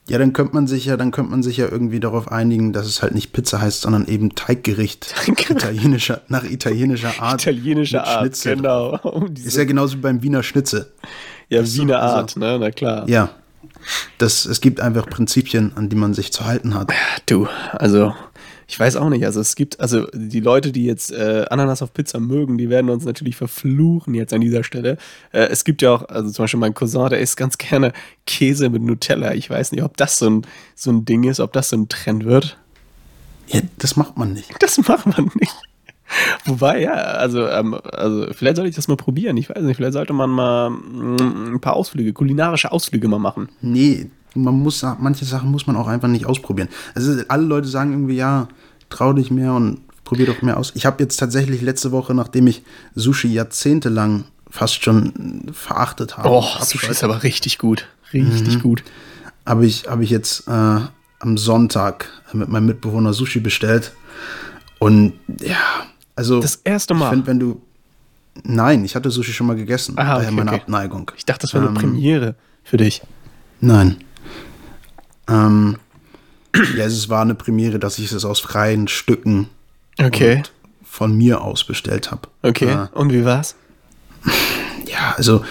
Ja, dann könnte man sich ja, dann könnte man sich ja irgendwie darauf einigen, dass es halt nicht Pizza heißt, sondern eben Teiggericht. italienischer, nach italienischer Art. Italienische mit Art, Schnitzel. genau. Um Ist ja genauso wie beim Wiener Schnitzel. ja, ist Wiener so- also- Art, ne? Na klar. Ja. Das, es gibt einfach Prinzipien, an die man sich zu halten hat. Du, also ich weiß auch nicht. Also es gibt, also die Leute, die jetzt äh, Ananas auf Pizza mögen, die werden uns natürlich verfluchen jetzt an dieser Stelle. Äh, es gibt ja auch, also zum Beispiel mein Cousin, der isst ganz gerne Käse mit Nutella. Ich weiß nicht, ob das so ein, so ein Ding ist, ob das so ein Trend wird. Ja, das macht man nicht. Das macht man nicht. Wobei, ja, also, ähm, also vielleicht sollte ich das mal probieren. Ich weiß nicht, vielleicht sollte man mal mm, ein paar Ausflüge, kulinarische Ausflüge mal machen. Nee, man muss, manche Sachen muss man auch einfach nicht ausprobieren. Also alle Leute sagen irgendwie, ja, trau dich mehr und probier doch mehr aus. Ich habe jetzt tatsächlich letzte Woche, nachdem ich Sushi jahrzehntelang fast schon verachtet habe, Oh, Sushi ist aber richtig gut. Richtig gut. habe ich, hab ich jetzt äh, am Sonntag mit meinem Mitbewohner Sushi bestellt. Und ja, also Das erste ich Mal. finde, wenn du Nein, ich hatte Sushi schon mal gegessen. Aha, daher okay, meine okay. Abneigung. Ich dachte, das wäre eine Ähm, Premiere für dich. Nein. Ähm, ja, es war eine Premiere, dass ich es aus freien Stücken Okay. von mir aus bestellt habe. Okay. Äh, Und wie war's? ja, also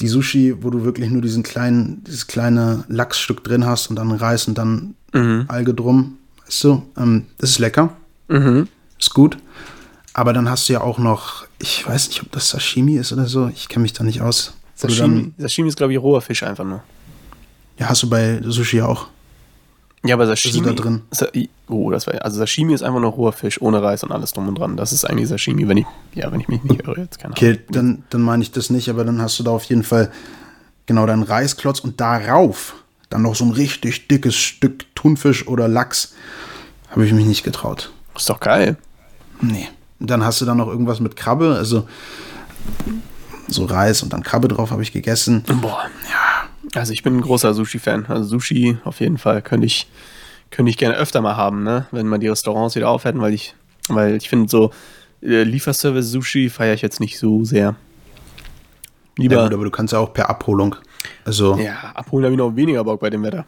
die Sushi, wo du wirklich nur diesen kleinen, dieses kleine Lachsstück drin hast und dann Reis und dann Alge drum, weißt du, ähm, das ist lecker. Mhm. Ist gut. Aber dann hast du ja auch noch, ich weiß nicht, ob das Sashimi ist oder so, ich kenne mich da nicht aus. Sashimi, Dann, Sashimi ist, glaube ich, roher Fisch einfach nur. ja, hast du bei Sushi auch. Ja, aber Sashimi. da drin? Sa oh, das war also Sashimi ist einfach nur roher Fisch ohne Reis und alles drum und dran. Das ist eigentlich Sashimi, wenn ich ja, wenn ich mich nicht irre jetzt keine Okay, Ahnung. dann, dann meine ich das nicht, aber dann hast du da auf jeden Fall genau deinen Reisklotz und darauf dann noch so ein richtig dickes Stück Thunfisch oder Lachs. Habe ich mich nicht getraut. Ist doch geil. Nee. Und dann hast du da noch irgendwas mit Krabbe, also so Reis und dann Krabbe drauf habe ich gegessen. Boah. Ja. Also ich bin ein großer Sushi-Fan. Also Sushi auf jeden Fall könnte ich, könnte ich gerne öfter mal haben, ne? Wenn mal die Restaurants wieder aufhätten, weil ich, weil ich finde so äh, Lieferservice Sushi feiere ich jetzt nicht so sehr. Lieber. Ja, gut, aber du kannst ja auch per Abholung. Also, Ja, abholen habe ich noch weniger Bock bei dem Wetter.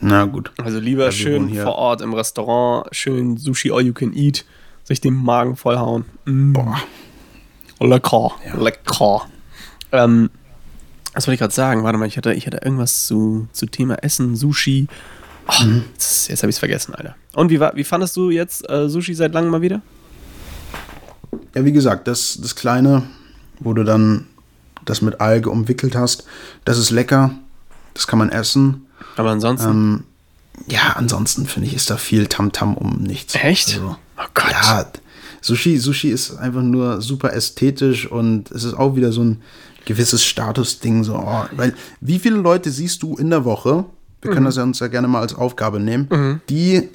na gut. Also lieber wir schön vor Ort im Restaurant, schön Sushi all you can eat, sich den Magen vollhauen. Mm. Boah. Lecker, lecker. Ähm, was wollte ich gerade sagen? Warte mal, ich hatte, ich hatte irgendwas zu, zu Thema Essen, Sushi. Oh, Mhm. jetzt jetzt habe ich es vergessen, Alter. Und wie, war, wie fandest du jetzt äh, Sushi seit langem mal wieder? Ja, wie gesagt, das, das Kleine, wo du dann das mit Alge umwickelt hast, das ist lecker. Das kann man essen. Aber ansonsten. Ähm, ja, ansonsten finde ich, ist da viel Tamtam um nichts. Echt? Also, oh Gott. ja, Sushi, Sushi ist einfach nur super ästhetisch und es ist auch wieder so ein gewisses Statusding. So, oh, weil, wie viele Leute siehst du in der Woche, wir Mhm. können das ja uns ja gerne mal als Aufgabe nehmen, die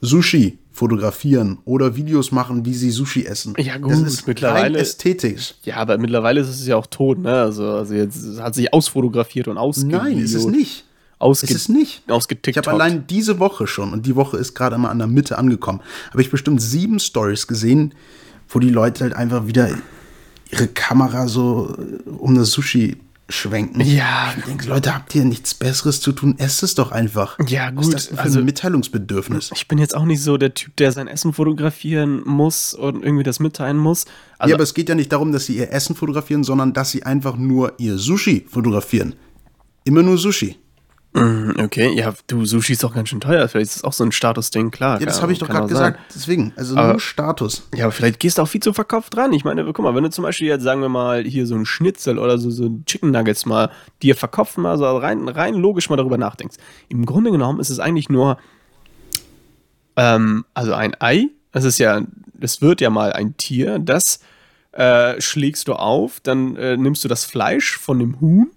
Sushi fotografieren oder Videos machen, wie sie Sushi essen. Ja, gut, das ist mittlerweile- ästhetisch. Ja, aber mittlerweile ist es ja auch tot, ne? Also, also jetzt hat sich ausfotografiert und ausge Nein, ist es nicht. Ausge Ist es nicht. Ich Ausgetickt. habe allein diese Woche schon, und die Woche ist gerade mal an der Mitte angekommen, habe ich bestimmt sieben Stories gesehen, wo die Leute halt einfach wieder ihre Kamera so äh, um das Sushi schwenken. Ja. Ich denke, Leute, habt ihr nichts Besseres zu tun? Esst es doch einfach. Ja, Was ist gut, das für also- ein Mitteilungsbedürfnis? Ich bin jetzt auch nicht so der Typ, der sein Essen fotografieren muss und irgendwie das mitteilen muss. Also, ja, aber es geht ja nicht darum, dass sie ihr Essen fotografieren, sondern dass sie einfach nur ihr Sushi fotografieren. Immer nur Sushi. Okay, ja, du, Sushi ist doch ganz schön teuer. Vielleicht ist es auch so ein Statusding, klar. Ja, das habe ich doch gerade auch sein. gesagt. Deswegen, also Aber- nur Status. Ja, aber vielleicht gehst du auch viel zu verkauft dran. Ich meine, guck mal, wenn du zum Beispiel jetzt, sagen wir mal, hier so ein Schnitzel oder so, so ein Chicken Nuggets mal dir verkauft mal so rein, rein logisch mal darüber nachdenkst. Im Grunde genommen ist es eigentlich nur, ähm, also ein Ei, es ist ja, es wird ja mal ein Tier, das äh, schlägst du auf, dann äh, nimmst du das Fleisch von dem Huhn,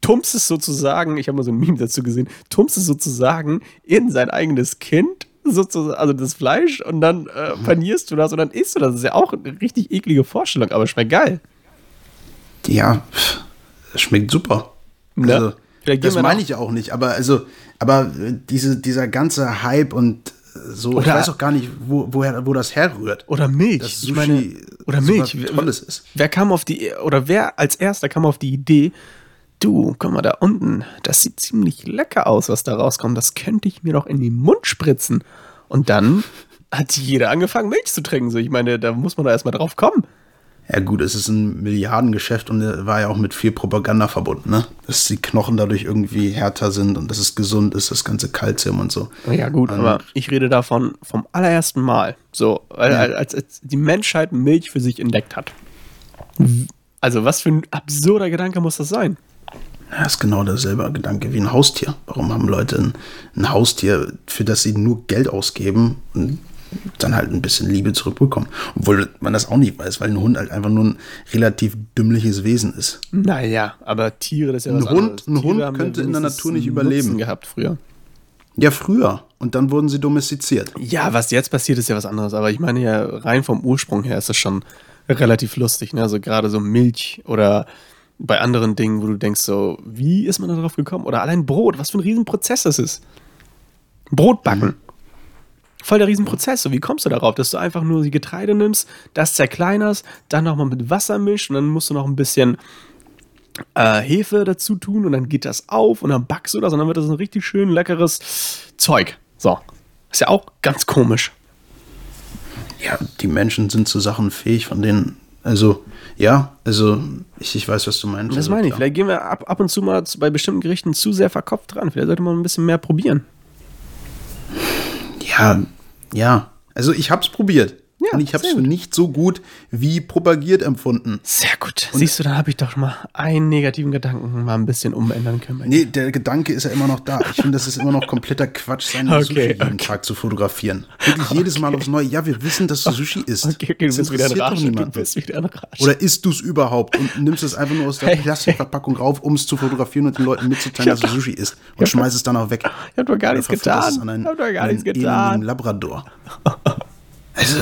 tumpst es sozusagen, ich habe mal so ein Meme dazu gesehen, tumpst es sozusagen in sein eigenes Kind, sozusagen, also das Fleisch, und dann äh, panierst du das und dann isst du das. Das ist ja auch eine richtig eklige Vorstellung, aber schmeckt geil. Ja, schmeckt super. Ne? Also, das meine ich ja auch nicht, aber also, aber äh, diese, dieser ganze Hype und äh, so, ich Oder- weiß auch gar nicht, wo, woher, wo das herrührt. Oder Milch. Dass ich Sushi meine, oder Milch. Tolles ist. Wer kam auf die, oder wer als erster kam auf die Idee, du, guck mal da unten, das sieht ziemlich lecker aus, was da rauskommt. Das könnte ich mir doch in den Mund spritzen. Und dann hat jeder angefangen, Milch zu trinken. So, ich meine, da muss man doch erstmal drauf kommen. Ja gut, es ist ein Milliardengeschäft und war ja auch mit viel Propaganda verbunden, ne? Dass die Knochen dadurch irgendwie härter sind und dass es gesund ist, das ganze Kalzium und so. Ja, gut, Und- aber ich rede davon vom allerersten Mal. So, als, als die Menschheit Milch für sich entdeckt hat. Also, was für ein absurder Gedanke muss das sein? Ja, ist genau derselbe Gedanke wie ein Haustier. Warum haben Leute ein, ein Haustier, für das sie nur Geld ausgeben und dann halt ein bisschen Liebe zurückbekommen? Obwohl man das auch nicht weiß, weil ein Hund halt einfach nur ein relativ dümmliches Wesen ist. Naja, aber Tiere, das ist ja Ein was Hund- anderes. ein Tiere Hund könnte in der Natur nicht überleben. Nutzen gehabt früher. Ja, früher. Und dann wurden sie domestiziert. Ja, was jetzt passiert, ist ja was anderes. Aber ich meine ja, rein vom Ursprung her ist das schon relativ lustig. Ne? Also gerade so Milch oder bei anderen Dingen, wo du denkst so, wie ist man da drauf gekommen? Oder allein Brot, was für ein Riesenprozess das ist. Brot backen. Voll der Riesenprozess. So, wie kommst du darauf, dass du einfach nur die Getreide nimmst, das zerkleinerst, dann nochmal mit Wasser mischst und dann musst du noch ein bisschen äh, Hefe dazu tun und dann geht das auf und dann backst du das und dann wird das ein richtig schön leckeres Zeug. So. Ist ja auch ganz komisch. Ja, die Menschen sind zu Sachen fähig, von denen, also, ja, also, ich, ich weiß, was du meinst. Das also, meine ich. klar. Vielleicht gehen wir ab, ab und zu mal zu, bei bestimmten Gerichten zu sehr verkopft dran. Vielleicht sollte man ein bisschen mehr probieren. Ja, ja. Also ich hab's probiert. Ja, und ich hab's sehr für nicht so gut wie propagiert empfunden. Sehr gut. Siehst du, dann habe ich doch schon mal einen negativen Gedanken mal ein bisschen umändern können. Nee, der Gedanke ist ja immer noch da. Ich finde, das ist immer noch kompletter Quatsch, seine Okay, Sushi jeden okay. Tag zu fotografieren. Wirklich jedes Mal aufs Neue. Ja, wir wissen, dass du Sushi isst. Okay, okay, du bist wieder in interessiert doch Rage. Du bist wieder in Rage. Oder isst du es überhaupt und nimmst es einfach nur aus der Hey. Plastikverpackung rauf, um es zu fotografieren und den Leuten mitzuteilen, dass du Sushi isst und schmeißt es dann auch weg. Ich hab doch gar nichts es getan. Ich hab doch gar nichts getan. Labrador. Also,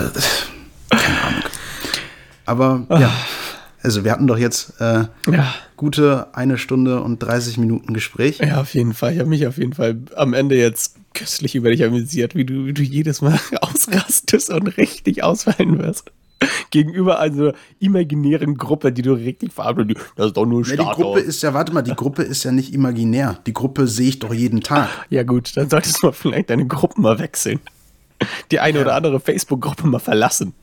keine Ahnung. Aber ja, also wir hatten doch jetzt äh, Ja. gute eine Stunde und 30 Minuten Gespräch. Ja, auf jeden Fall. Ich habe mich auf jeden Fall am Ende jetzt köstlich über dich amüsiert, wie du, wie du jedes Mal ausrastest und richtig ausfallen wirst. Gegenüber einer imaginären Gruppe, die du richtig verabredest. Das ist doch nur Ja, die Status. Gruppe ist ja, warte mal, die Gruppe ist ja nicht imaginär. Die Gruppe sehe ich doch jeden Tag. Ja gut, dann solltest du mal vielleicht deine Gruppen mal wechseln. Die eine oder andere Facebook-Gruppe mal verlassen.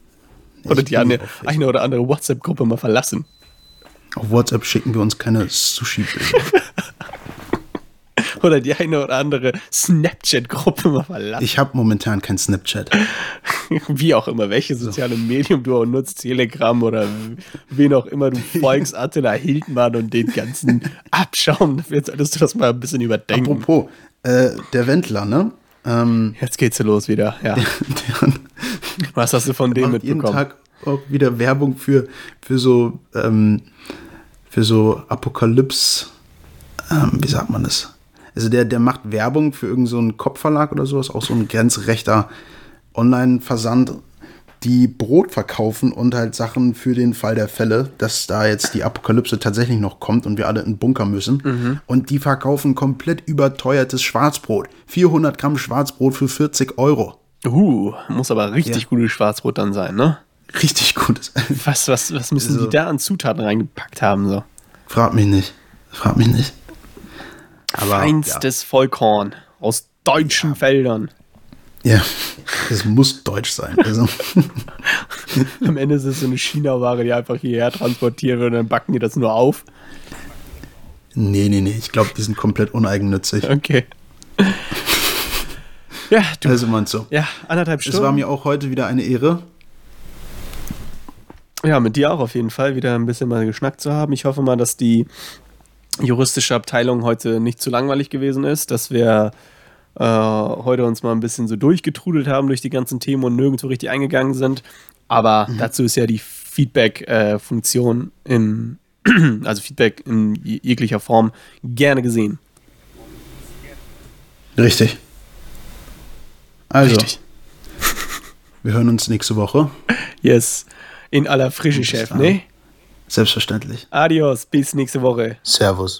Oder Ich die eine, oder andere WhatsApp-Gruppe mal verlassen. Auf WhatsApp schicken wir uns keine Sushi-Bilder. Oder die eine oder andere Snapchat-Gruppe mal verlassen. Ich habe momentan kein Snapchat. Wie auch immer, welches soziale Medium du auch nutzt, Telegram oder wen auch immer du folgst, Attila Hildmann und den ganzen Abschaum. Jetzt solltest du das mal ein bisschen überdenken. Apropos, äh, der Wendler, ne? Ähm, Jetzt geht's hier los wieder. Ja. der Was hast du von dem macht jeden mitbekommen? Tag auch wieder Werbung für, für so, ähm, für so Apokalypse, ähm, wie sagt man das? Also der, der macht Werbung für irgendeinen so einen Kopfverlag oder sowas, auch so ein grenzrechter Online-Versand, die Brot verkaufen und halt Sachen für den Fall der Fälle, dass da jetzt die Apokalypse tatsächlich noch kommt und wir alle in den Bunker müssen. Und die verkaufen komplett überteuertes Schwarzbrot. 400 Gramm Schwarzbrot für 40 Euro. Uh, muss aber richtig Ja. gutes Schwarzbrot dann sein, ne? Richtig gutes. Was, was, was müssen Also- die da an Zutaten reingepackt haben? So? Frag mich nicht. Frag mich nicht. Aber, Feinstes ja. Vollkorn aus deutschen ja. Feldern. Ja, es muss deutsch sein. Also. Am Ende ist es so eine China-Ware, die einfach hierher transportiert wird und dann backen die das nur auf. Nee, nee, nee. Ich glaube, die sind komplett uneigennützig. Okay. ja, du. Also meinst du? Ja, anderthalb Stunden. Es war mir auch heute wieder eine Ehre. Ja, mit dir auch auf jeden Fall wieder ein bisschen mal geschnackt zu haben. Ich hoffe mal, dass die juristische Abteilung heute nicht zu langweilig gewesen ist, dass wir äh, heute uns mal ein bisschen so durchgetrudelt haben durch die ganzen Themen und nirgendwo richtig eingegangen sind. Aber mhm. dazu ist ja die Feedback-Funktion äh, in, also Feedback in jeglicher Form gerne gesehen. Richtig. Also, Richtig. wir hören uns nächste Woche. Yes. In aller Frische, Chef, ne? Selbstverständlich. Adios, bis nächste Woche. Servus.